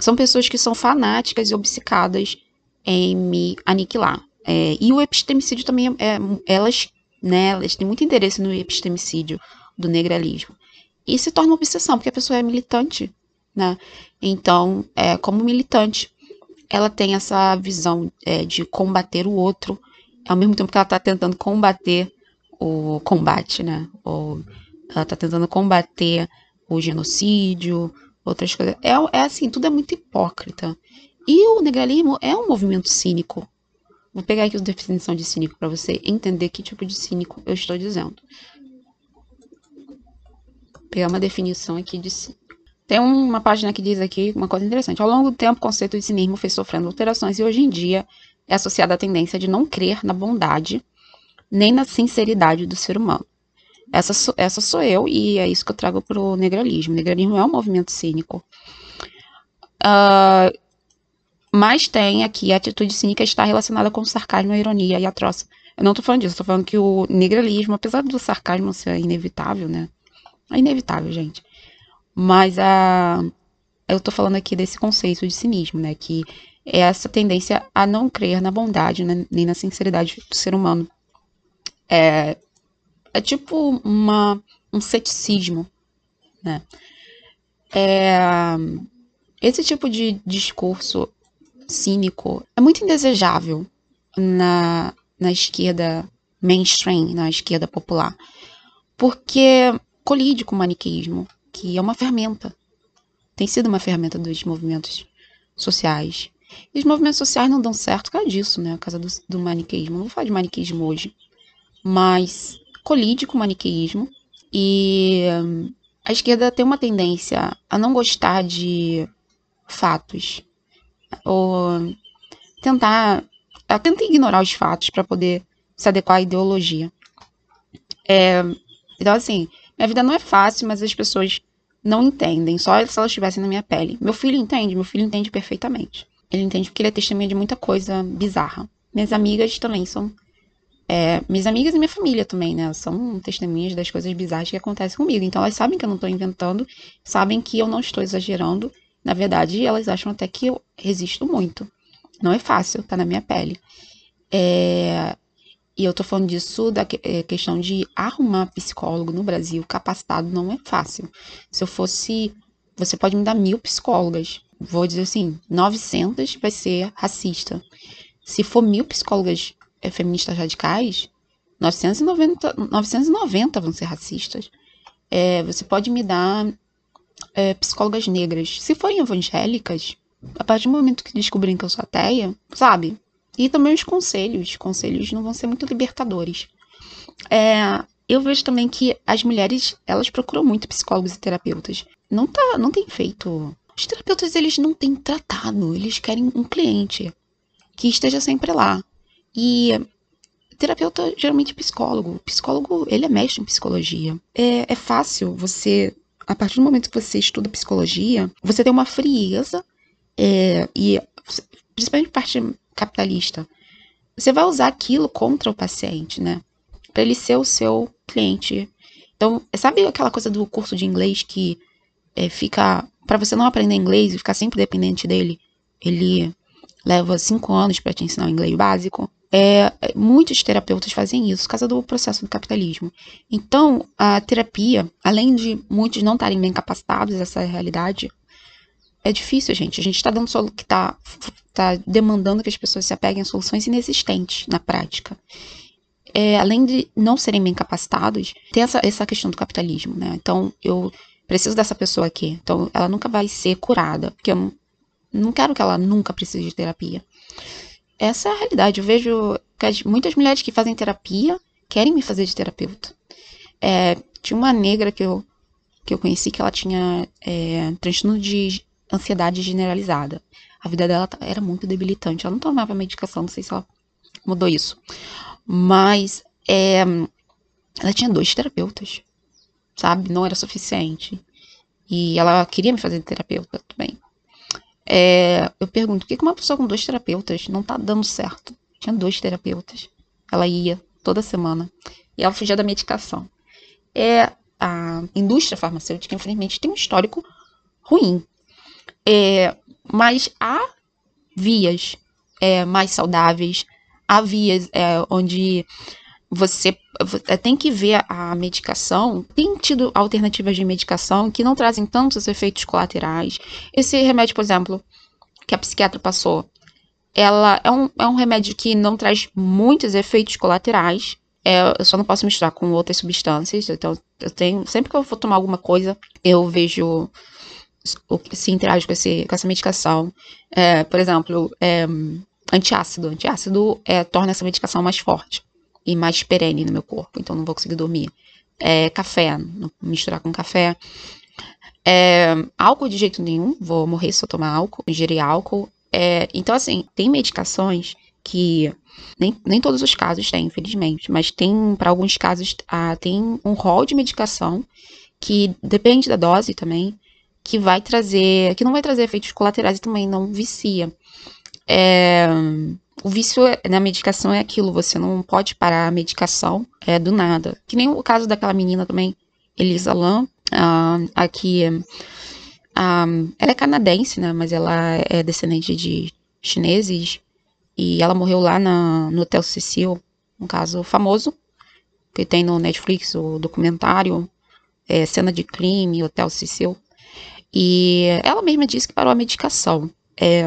são pessoas que são fanáticas e obcecadas em me aniquilar. É, e o epistemicídio também, é, elas, né, elas têm muito interesse no epistemicídio do negralismo. E se torna obsessão, porque a pessoa é militante, né? Então, é, como militante, ela tem essa visão é, de combater o outro, ao mesmo tempo que ela está tentando combater o combate, né? Ou ela está tentando combater o genocídio, outras coisas. É, é assim, tudo é muito hipócrita. E o negralismo é um movimento cínico, Vou pegar aqui a definição de cínico para você entender que tipo de cínico eu estou dizendo. Vou pegar uma definição aqui de cínico. Tem uma página que diz aqui uma coisa interessante. Ao longo do tempo, o conceito de cinismo foi sofrendo alterações e hoje em dia é associado à tendência de não crer na bondade nem na sinceridade do ser humano. Essa sou, essa sou eu e é isso que eu trago para o negralismo. O negralismo é um movimento cínico. Uh, mas tem aqui a atitude cínica está relacionada com o sarcasmo, ironia e a troça. Eu não estou falando disso, estou falando que o negralismo, apesar do sarcasmo ser inevitável, né? É inevitável, gente. Mas a, eu estou falando aqui desse conceito de cinismo, né? Que é essa tendência a não crer na bondade né? nem na sinceridade do ser humano. É, é tipo uma, um ceticismo, né? É, esse tipo de discurso cínico é muito indesejável na, na esquerda mainstream, na esquerda popular, porque colide com o maniqueísmo, que é uma ferramenta, tem sido uma ferramenta dos movimentos sociais. E os movimentos sociais não dão certo por causa disso, né? Por causa do, do maniqueísmo. Não vou falar de maniqueísmo hoje, mas colide com o maniqueísmo e hum, a esquerda tem uma tendência a não gostar de fatos ou tentar tenta ignorar os fatos para poder se adequar à ideologia. É, então assim, minha vida não é fácil, mas as pessoas não entendem, só se elas estivessem na minha pele. Meu filho entende, meu filho entende perfeitamente. Ele entende porque ele é testemunha de muita coisa bizarra. Minhas amigas também são é, minhas amigas e minha família também, né? São testemunhas das coisas bizarras que acontecem comigo. Então elas sabem que eu não estou inventando, sabem que eu não estou exagerando. Na verdade, elas acham até que eu resisto muito. Não é fácil, tá na minha pele. É, e eu tô falando disso da é, questão de arrumar psicólogo no Brasil capacitado não é fácil. Se eu fosse. Você pode me dar mil psicólogas. Vou dizer assim: 900 vai ser racista. Se for mil psicólogas é, feministas radicais, 990, 990 vão ser racistas. É, você pode me dar é, psicólogas negras. Se forem evangélicas, a partir do momento que descobrirem que eu sou ateia, sabe? E também os conselhos. Os conselhos não vão ser muito libertadores. É, eu vejo também que as mulheres, elas procuram muito psicólogos e terapeutas. Não, tá, não tem feito. Os terapeutas, eles não têm tratado. Eles querem um cliente que esteja sempre lá. E terapeuta geralmente é psicólogo. Psicólogo, ele é mestre em psicologia. É, é fácil você, a partir do momento que você estuda psicologia, você tem uma frieza é, e principalmente parte capitalista. Você vai usar aquilo contra o paciente, né? Para ele ser o seu cliente. Então, sabe aquela coisa do curso de inglês que é, fica para você não aprender inglês e ficar sempre dependente dele? Ele leva cinco anos para te ensinar o inglês básico. É, muitos terapeutas fazem isso por causa do processo do capitalismo. Então, a terapia, além de muitos não estarem bem capacitados, essa realidade, é difícil, gente. A gente está dando que está tá demandando que as pessoas se apeguem a soluções inexistentes na prática. É, além de não serem bem capacitados, tem essa, essa questão do capitalismo, né? Então, eu preciso dessa pessoa aqui. Então, ela nunca vai ser curada, porque eu não quero que ela nunca precise de terapia. Essa é a realidade. Eu vejo que as, muitas mulheres que fazem terapia querem me fazer de terapeuta. É, tinha uma negra que eu, que eu conheci que ela tinha é, transtorno de ansiedade generalizada. A vida dela era muito debilitante. Ela não tomava medicação, não sei se ela mudou isso. Mas é, ela tinha dois terapeutas, sabe? Não era suficiente. E ela queria me fazer de terapeuta também. É, eu pergunto, por que uma pessoa com dois terapeutas não tá dando certo? Tinha dois terapeutas. Ela ia toda semana. E ela fugia da medicação. É, a indústria farmacêutica, infelizmente, tem um histórico ruim. É, mas há vias é, mais saudáveis, há vias é, onde você é, tem que ver a medicação. Tem tido alternativas de medicação que não trazem tantos efeitos colaterais. Esse remédio, por exemplo, que a psiquiatra passou, ela é um, é um remédio que não traz muitos efeitos colaterais. É, eu só não posso misturar com outras substâncias. Então, eu tenho. Sempre que eu for tomar alguma coisa, eu vejo o que se interage com, esse, com essa medicação. É, por exemplo, é, antiácido. Antiácido é, torna essa medicação mais forte e mais perene no meu corpo, então não vou conseguir dormir. É, café, misturar com café. É, álcool de jeito nenhum, vou morrer se eu tomar álcool, ingerir álcool. É, então, assim, tem medicações que nem, nem todos os casos têm, infelizmente, mas tem, para alguns casos, ah, tem um rol de medicação que depende da dose também, que vai trazer, que não vai trazer efeitos colaterais e também não vicia. É, o vício na medicação é aquilo, você não pode parar a medicação é, do nada. Que nem o caso daquela menina também, Elisa Lam, aqui. Ela é canadense, né? Mas ela é descendente de chineses. E ela morreu lá na, no Hotel Cecil, um caso famoso, que tem no Netflix o documentário é, Cena de Crime, Hotel Cecil. E ela mesma disse que parou a medicação. É,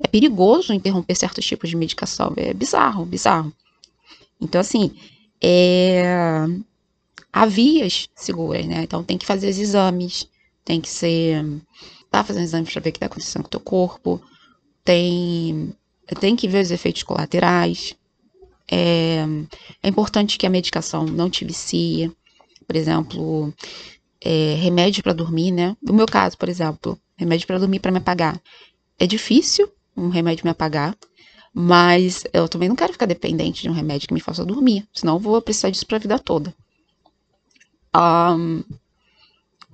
é perigoso interromper certos tipos de medicação. É bizarro, bizarro. Então, assim, é, há vias seguras, né? Então tem que fazer os exames, tem que ser. Tá fazendo exames para ver o que está acontecendo com o teu corpo, tem, tem que ver os efeitos colaterais. É, é importante que a medicação não te vicie. Por exemplo, é, remédio para dormir, né? No meu caso, por exemplo, remédio para dormir para me apagar. É difícil um remédio me apagar, mas eu também não quero ficar dependente de um remédio que me faça dormir, senão eu vou precisar disso para a vida toda. Um,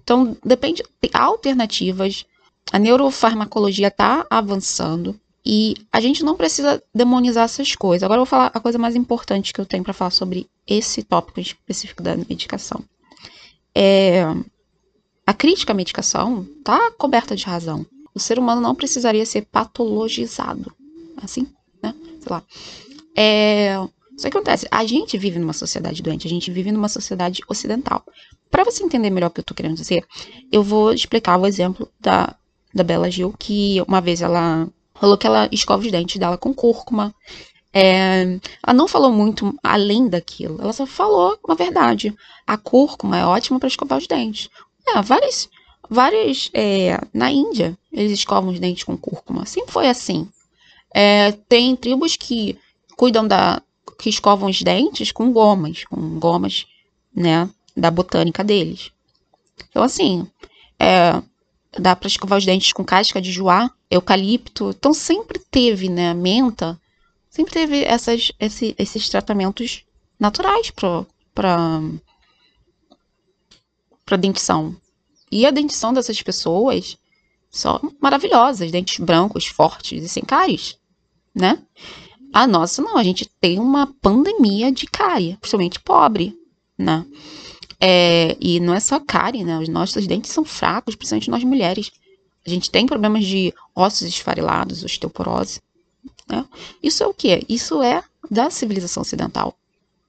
então, depende, tem alternativas. A neurofarmacologia está avançando e a gente não precisa demonizar essas coisas. Agora eu vou falar a coisa mais importante que eu tenho para falar sobre esse tópico específico da medicação. É, a crítica à medicação está coberta de razão. O ser humano não precisaria ser patologizado. Assim, né? Sei lá. É, só que acontece, a gente vive numa sociedade doente, a gente vive numa sociedade ocidental. Para você entender melhor o que eu tô querendo dizer, eu vou explicar o exemplo da, da Bela Gil, que uma vez ela falou que ela escova os dentes dela com cúrcuma. É, ela não falou muito além daquilo, ela só falou uma verdade. A cúrcuma é ótima para escovar os dentes. É, várias, várias é, na Índia, eles escovam os dentes com cúrcuma. Sempre foi assim. É, tem tribos que cuidam da, que escovam os dentes com gomas, com gomas, né, da botânica deles. Então, assim, é, dá para escovar os dentes com casca de joá, eucalipto. Então, sempre teve, né, menta, sempre teve essas, esse, esses tratamentos naturais para para dentição. E a dentição dessas pessoas são maravilhosas, dentes brancos, fortes e sem cáries, né? A nossa não, a gente tem uma pandemia de cárie, principalmente pobre, né? É, e não é só cárie, né? Os nossos dentes são fracos, principalmente nós mulheres. A gente tem problemas de ossos esfarelados, osteoporose. Né? Isso é o quê? Isso é da civilização ocidental,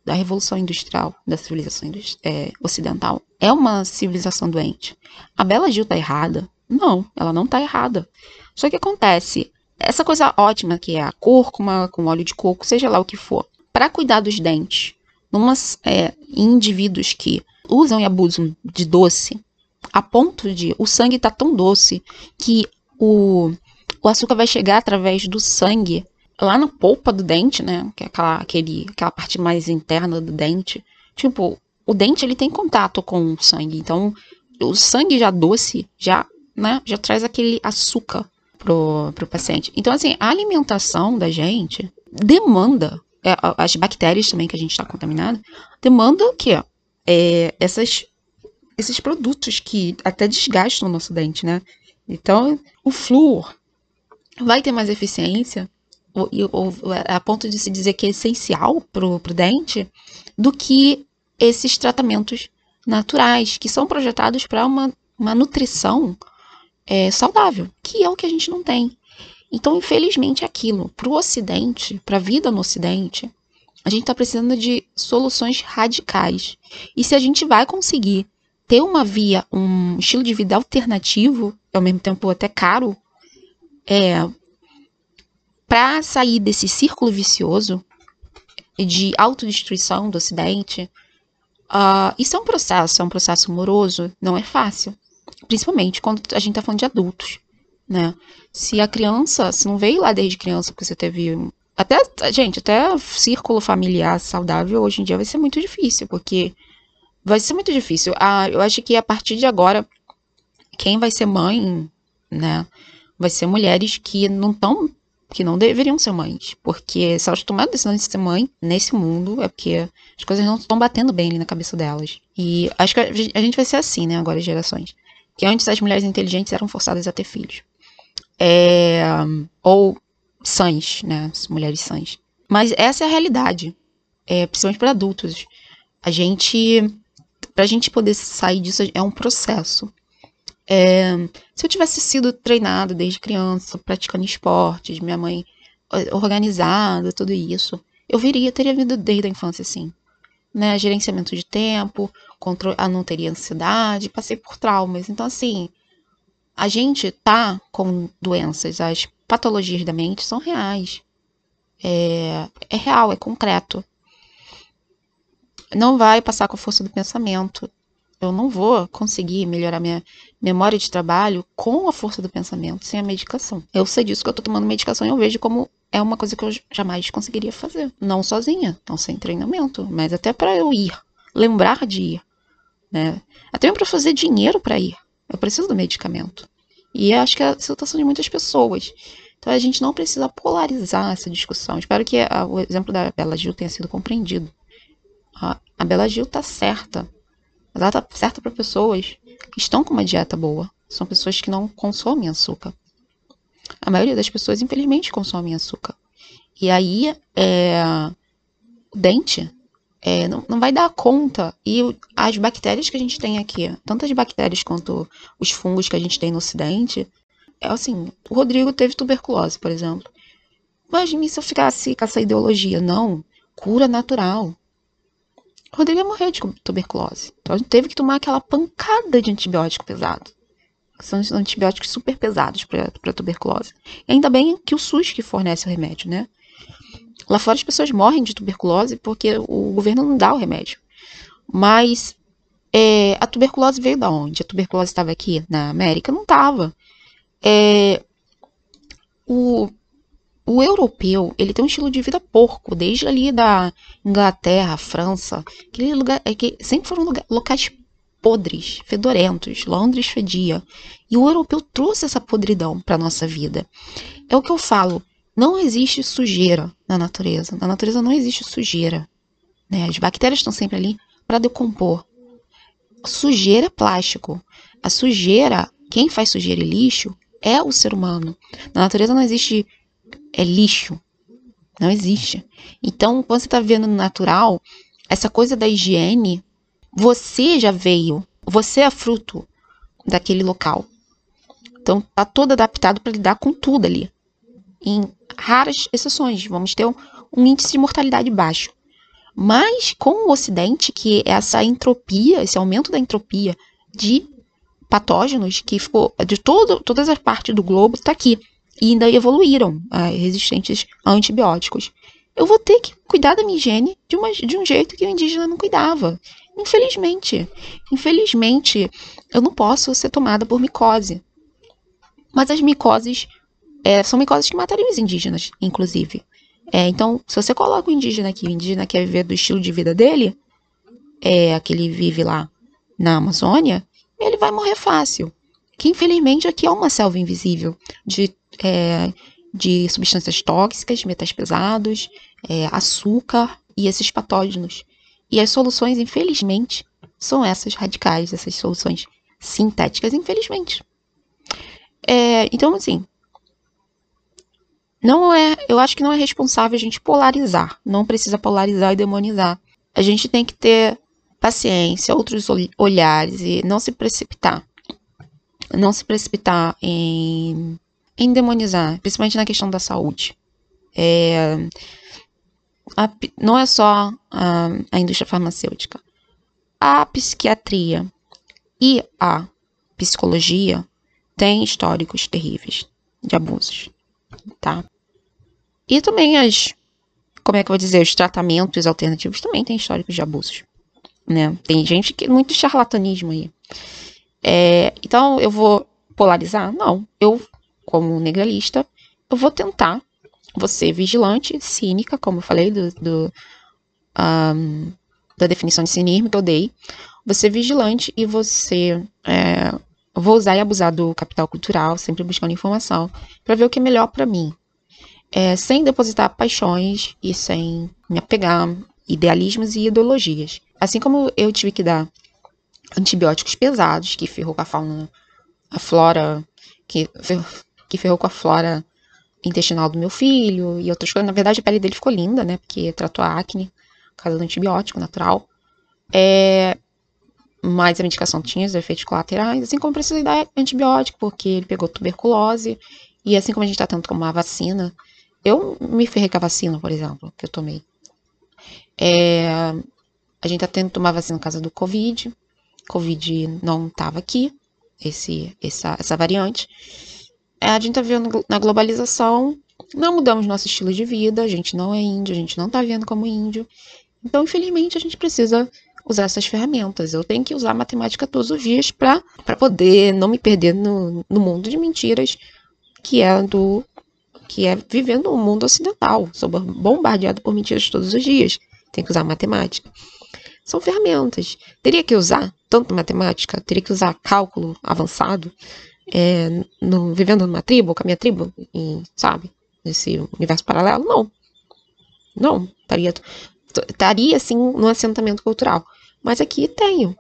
da revolução industrial, da civilização é, ocidental. É uma civilização doente. A Bela Gil tá errada? Não, ela não tá errada. Só que acontece, essa coisa ótima que é a cúrcuma com óleo de coco, seja lá o que for, para cuidar dos dentes, numas, é, indivíduos que usam e abusam de doce, a ponto de o sangue tá tão doce que o, o açúcar vai chegar através do sangue lá na polpa do dente, né? Que é aquela, aquele, aquela parte mais interna do dente. Tipo, o dente ele tem contato com o sangue, então o sangue já doce já, né, já traz aquele açúcar pro, pro paciente. Então, assim, a alimentação da gente demanda, é, as bactérias também que a gente está contaminado, demanda o quê? É, essas, esses produtos que até desgastam o nosso dente, né? Então, o flúor vai ter mais eficiência, a ponto de se dizer que é essencial pro, pro dente, do que esses tratamentos naturais, que são projetados para uma, uma nutrição é, saudável, que é o que a gente não tem. Então, infelizmente, é aquilo. Para o Ocidente, para a vida no Ocidente, a gente está precisando de soluções radicais. E se a gente vai conseguir ter uma via, um estilo de vida alternativo, ao mesmo tempo até caro, é, para sair desse círculo vicioso de autodestruição do Ocidente, uh, isso é um processo, é um processo moroso, não é fácil. Principalmente quando a gente tá falando de adultos, né? Se a criança, se não veio lá desde criança porque você teve até, gente, até círculo familiar saudável hoje em dia vai ser muito difícil, porque vai ser muito difícil. Ah, eu acho que a partir de agora quem vai ser mãe, né? Vai ser mulheres que não estão que não deveriam ser mães. Porque se elas tomaram a decisão de ser mãe nesse mundo, é porque as coisas não estão batendo bem ali na cabeça delas. E acho que a gente vai ser assim, né, agora, as gerações. Que antes as mulheres inteligentes eram forçadas a ter filhos. É, ou sãs, né, mulheres sãs. Mas essa é a realidade, é, principalmente para adultos. A gente, pra gente poder sair disso, é um processo. É, se eu tivesse sido treinado desde criança, praticando esportes, minha mãe organizada, tudo isso, eu viria, teria vindo desde a infância assim. Né? Gerenciamento de tempo, controle, ah, não teria ansiedade, passei por traumas. Então, assim, a gente tá com doenças, as patologias da mente são reais. É, é real, é concreto. Não vai passar com a força do pensamento eu não vou conseguir melhorar minha memória de trabalho com a força do pensamento, sem a medicação. Eu sei disso que eu tô tomando medicação e eu vejo como é uma coisa que eu jamais conseguiria fazer. Não sozinha, não sem treinamento, mas até para eu ir, lembrar de ir, né? Até para fazer dinheiro para ir. Eu preciso do medicamento. E acho que é a situação de muitas pessoas. Então a gente não precisa polarizar essa discussão. Espero que a, o exemplo da Bela Gil tenha sido compreendido. A, a Bela Gil tá certa. Mas ela tá certa para pessoas que estão com uma dieta boa. São pessoas que não consomem açúcar. A maioria das pessoas, infelizmente, consomem açúcar. E aí, é, o dente é, não, não, vai dar conta. E as bactérias que a gente tem aqui, tanto as bactérias quanto os fungos que a gente tem no ocidente, é assim, o Rodrigo teve tuberculose, por exemplo. Imagine se eu ficasse com essa ideologia. Não, cura natural. Rodrigo ia morrer de tuberculose. Então a gente teve que tomar aquela pancada de antibiótico pesado. São antibióticos super pesados para tuberculose. E ainda bem que o SUS que fornece o remédio, né? Lá fora as pessoas morrem de tuberculose porque o governo não dá o remédio. Mas é, a tuberculose veio da onde? A tuberculose estava aqui na América? Não estava. É, o, o europeu, ele tem um estilo de vida porco, desde ali da Inglaterra, França, aquele lugar, é que sempre foram lugar, locais podres, fedorentos, Londres fedia. E o europeu trouxe essa podridão para nossa vida. É o que eu falo, não existe sujeira na natureza. Na natureza não existe sujeira. Né? As bactérias estão sempre ali para decompor. Sujeira é plástico. A sujeira, quem faz sujeira e lixo é o ser humano. Na natureza não existe é lixo. Não existe. Então, quando você está vivendo no natural, essa coisa da higiene, você já veio, você é fruto daquele local. Então, tá todo adaptado para lidar com tudo ali. Em raras exceções, vamos ter um, um índice de mortalidade baixo. Mas com o Ocidente, que é essa entropia, esse aumento da entropia de patógenos que ficou de todo, todas as partes do globo, está aqui e ainda evoluíram ah, resistentes a antibióticos. Eu vou ter que cuidar da minha higiene de, uma, de um jeito que o indígena não cuidava. Infelizmente. Infelizmente, eu não posso ser tomada por micose. Mas as micoses é, são micoses que matariam os indígenas, inclusive. É, então, se você coloca o indígena aqui, o indígena quer viver do estilo de vida dele, é, que ele vive lá na Amazônia, ele vai morrer fácil. Que infelizmente aqui é uma selva invisível de é, de substâncias tóxicas, metais pesados, é, açúcar e esses patógenos. E as soluções, infelizmente, são essas radicais, essas soluções sintéticas, infelizmente. É, então, assim, não é, eu acho que não é responsável a gente polarizar. Não precisa polarizar e demonizar. A gente tem que ter paciência, outros olhares e não se precipitar. Não se precipitar em endemonizar, principalmente na questão da saúde. É, a, não é só a, a indústria farmacêutica. A psiquiatria e a psicologia têm históricos terríveis de abusos, tá? E também as, como é que eu vou dizer, os tratamentos alternativos também têm históricos de abusos, né? Tem gente que muito charlatanismo aí. É, então eu vou polarizar? Não, eu como negralista, eu vou tentar você vigilante, cínica, como eu falei do, do um, da definição de cinismo que eu dei, você vigilante e você é, vou usar e abusar do capital cultural, sempre buscando informação, para ver o que é melhor para mim. É, sem depositar paixões e sem me apegar idealismos e ideologias. Assim como eu tive que dar antibióticos pesados, que ferrou com a fauna, a flora, que, que ferrou com a flora intestinal do meu filho e outras coisas. Na verdade, a pele dele ficou linda, né? Porque tratou a acne por causa do antibiótico natural. É, mas a medicação tinha os efeitos colaterais, assim como precisei dar antibiótico, porque ele pegou tuberculose. E assim como a gente está que tomar vacina, eu me ferrei com a vacina, por exemplo, que eu tomei. É, a gente está tendo que tomar vacina por causa do Covid. Covid não estava aqui, esse, essa, essa variante. É, a gente está vendo na globalização, não mudamos nosso estilo de vida, a gente não é índio, a gente não está vendo como índio. Então, infelizmente, a gente precisa usar essas ferramentas. Eu tenho que usar matemática todos os dias para poder não me perder no, no mundo de mentiras que é do que é vivendo um mundo ocidental, sou bombardeado por mentiras todos os dias. Tem que usar matemática. São ferramentas. Teria que usar tanto matemática, teria que usar cálculo avançado, é, no, vivendo numa tribo, com a minha tribo, sabe, nesse universo paralelo? Não. Não. Estaria, estaria, sim, no assentamento cultural. Mas aqui tenho.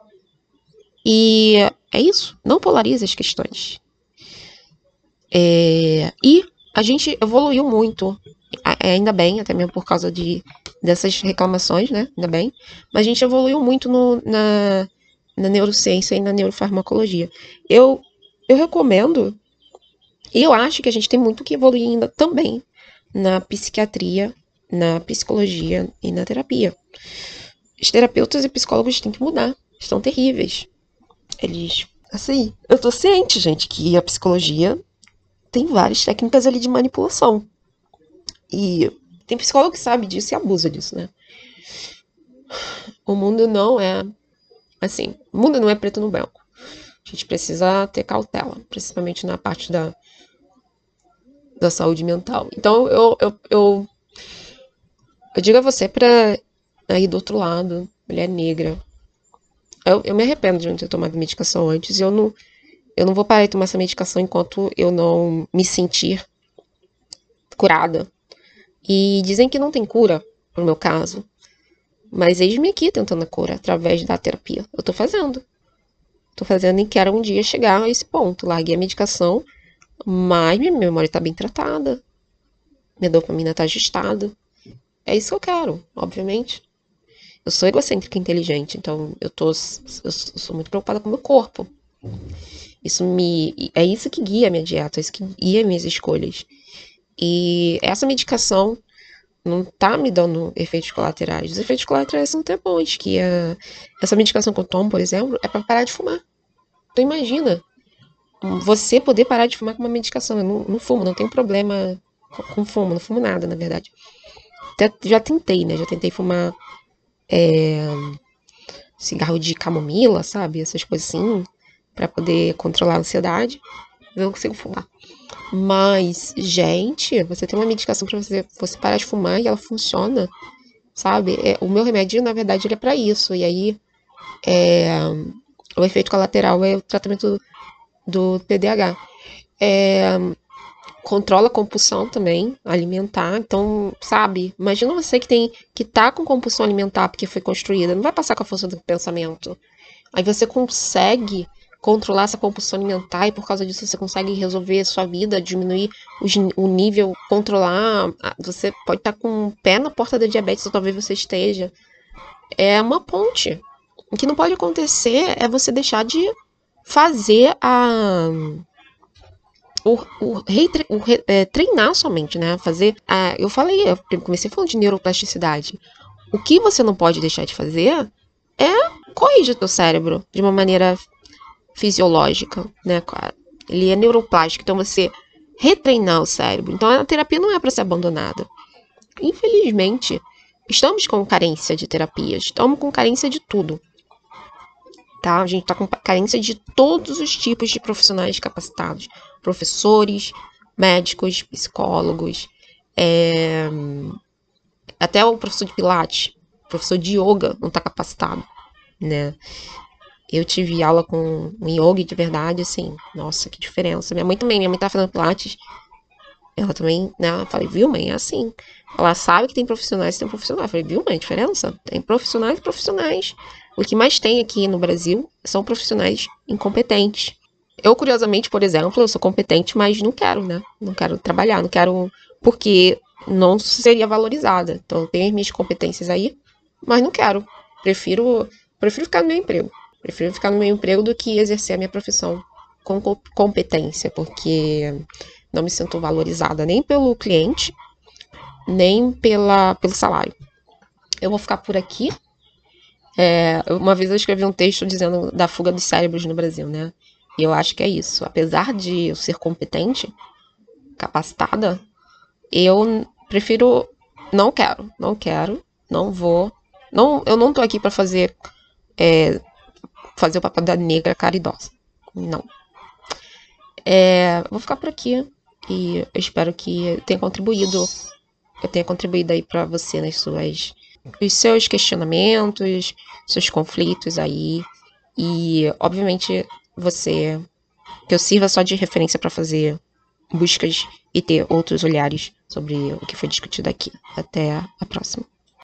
E é isso. Não polarize as questões. É, e a gente evoluiu muito, ainda bem, até mesmo por causa de, dessas reclamações, né? Ainda bem. Mas a gente evoluiu muito no, na, na neurociência e na neurofarmacologia. Eu, eu recomendo, e eu acho que a gente tem muito que evoluir ainda também na psiquiatria, na psicologia e na terapia. Os terapeutas e psicólogos têm que mudar. Estão terríveis. Eles. Assim, eu tô ciente, gente, que a psicologia tem várias técnicas ali de manipulação. E tem psicólogo que sabe disso e abusa disso, né? O mundo não é assim, o mundo não é preto no branco. A gente precisa ter cautela, principalmente na parte da, da saúde mental. Então eu, eu, eu, eu digo a você para aí do outro lado, mulher negra. Eu, eu me arrependo de não ter tomado medicação antes. Eu não, eu não vou parar de tomar essa medicação enquanto eu não me sentir curada. E dizem que não tem cura no meu caso. Mas eis-me aqui tentando a cura através da terapia. Eu tô fazendo. Tô fazendo e quero um dia chegar a esse ponto. Larguei a medicação, mas minha memória tá bem tratada. Minha dopamina tá ajustada. É isso que eu quero, obviamente. Eu sou egocêntrica e inteligente, então eu tô. Eu sou muito preocupada com o meu corpo. Isso me. É isso que guia a minha dieta, é isso que guia minhas escolhas. E essa medicação não tá me dando efeitos colaterais. Os efeitos colaterais são até bons, que a, essa medicação que eu tomo, por exemplo, é para parar de fumar. Então imagina, você poder parar de fumar com uma medicação. Eu não, não fumo, não tenho problema com fumo, não fumo nada, na verdade. Até, já tentei, né? Já tentei fumar é, cigarro de camomila, sabe? Essas coisas assim, para poder controlar a ansiedade. Eu não consigo fumar. Mas, gente, você tem uma medicação para você, você parar de fumar e ela funciona, sabe? É, o meu remédio, na verdade, ele é para isso. E aí, é, o efeito colateral é o tratamento do, do TDAH. É, controla a compulsão também alimentar. Então, sabe, imagina você que tem que tá com compulsão alimentar porque foi construída, não vai passar com a força do pensamento. Aí você consegue controlar essa compulsão alimentar e por causa disso você consegue resolver a sua vida, diminuir o nível, controlar. Você pode estar tá com o pé na porta da diabetes, ou talvez você esteja. É uma ponte. O que não pode acontecer é você deixar de fazer a o, o, o é, treinar somente, né? Fazer. A, eu falei, eu comecei falando de neuroplasticidade. O que você não pode deixar de fazer é corrigir o teu cérebro de uma maneira fisiológica, né? Ele é neuroplástico, então você retreinar o cérebro. Então a terapia não é para ser abandonada. Infelizmente, estamos com carência de terapias, estamos com carência de tudo. Tá? A gente está com carência de todos os tipos de profissionais capacitados professores, médicos, psicólogos, é... até o professor de pilates, professor de yoga não está capacitado, né? Eu tive aula com um yoga de verdade, assim, nossa, que diferença. Minha mãe também, minha mãe tá fazendo pilates. Ela também, né? Eu falei, viu, mãe, é assim. Ela sabe que tem profissionais e tem profissionais. Eu falei, viu, mãe, a diferença? Tem profissionais e profissionais. O que mais tem aqui no Brasil são profissionais incompetentes. Eu, curiosamente, por exemplo, eu sou competente, mas não quero, né? Não quero trabalhar, não quero. Porque não seria valorizada. Então, eu tenho as minhas competências aí, mas não quero. Prefiro, prefiro ficar no meu emprego. Prefiro ficar no meu emprego do que exercer a minha profissão com competência, porque não me sinto valorizada nem pelo cliente, nem pela, pelo salário. Eu vou ficar por aqui. É, uma vez eu escrevi um texto dizendo da fuga dos cérebros no Brasil, né? E eu acho que é isso. Apesar de eu ser competente, capacitada, eu prefiro. Não quero, não quero, não vou. Não, eu não tô aqui para fazer é, fazer o papel da negra caridosa. Não. É, vou ficar por aqui e eu espero que tenha contribuído. Eu tenha contribuído aí para você nas suas os seus questionamentos, seus conflitos aí e obviamente você que eu sirva só de referência para fazer buscas e ter outros olhares sobre o que foi discutido aqui. Até a próxima.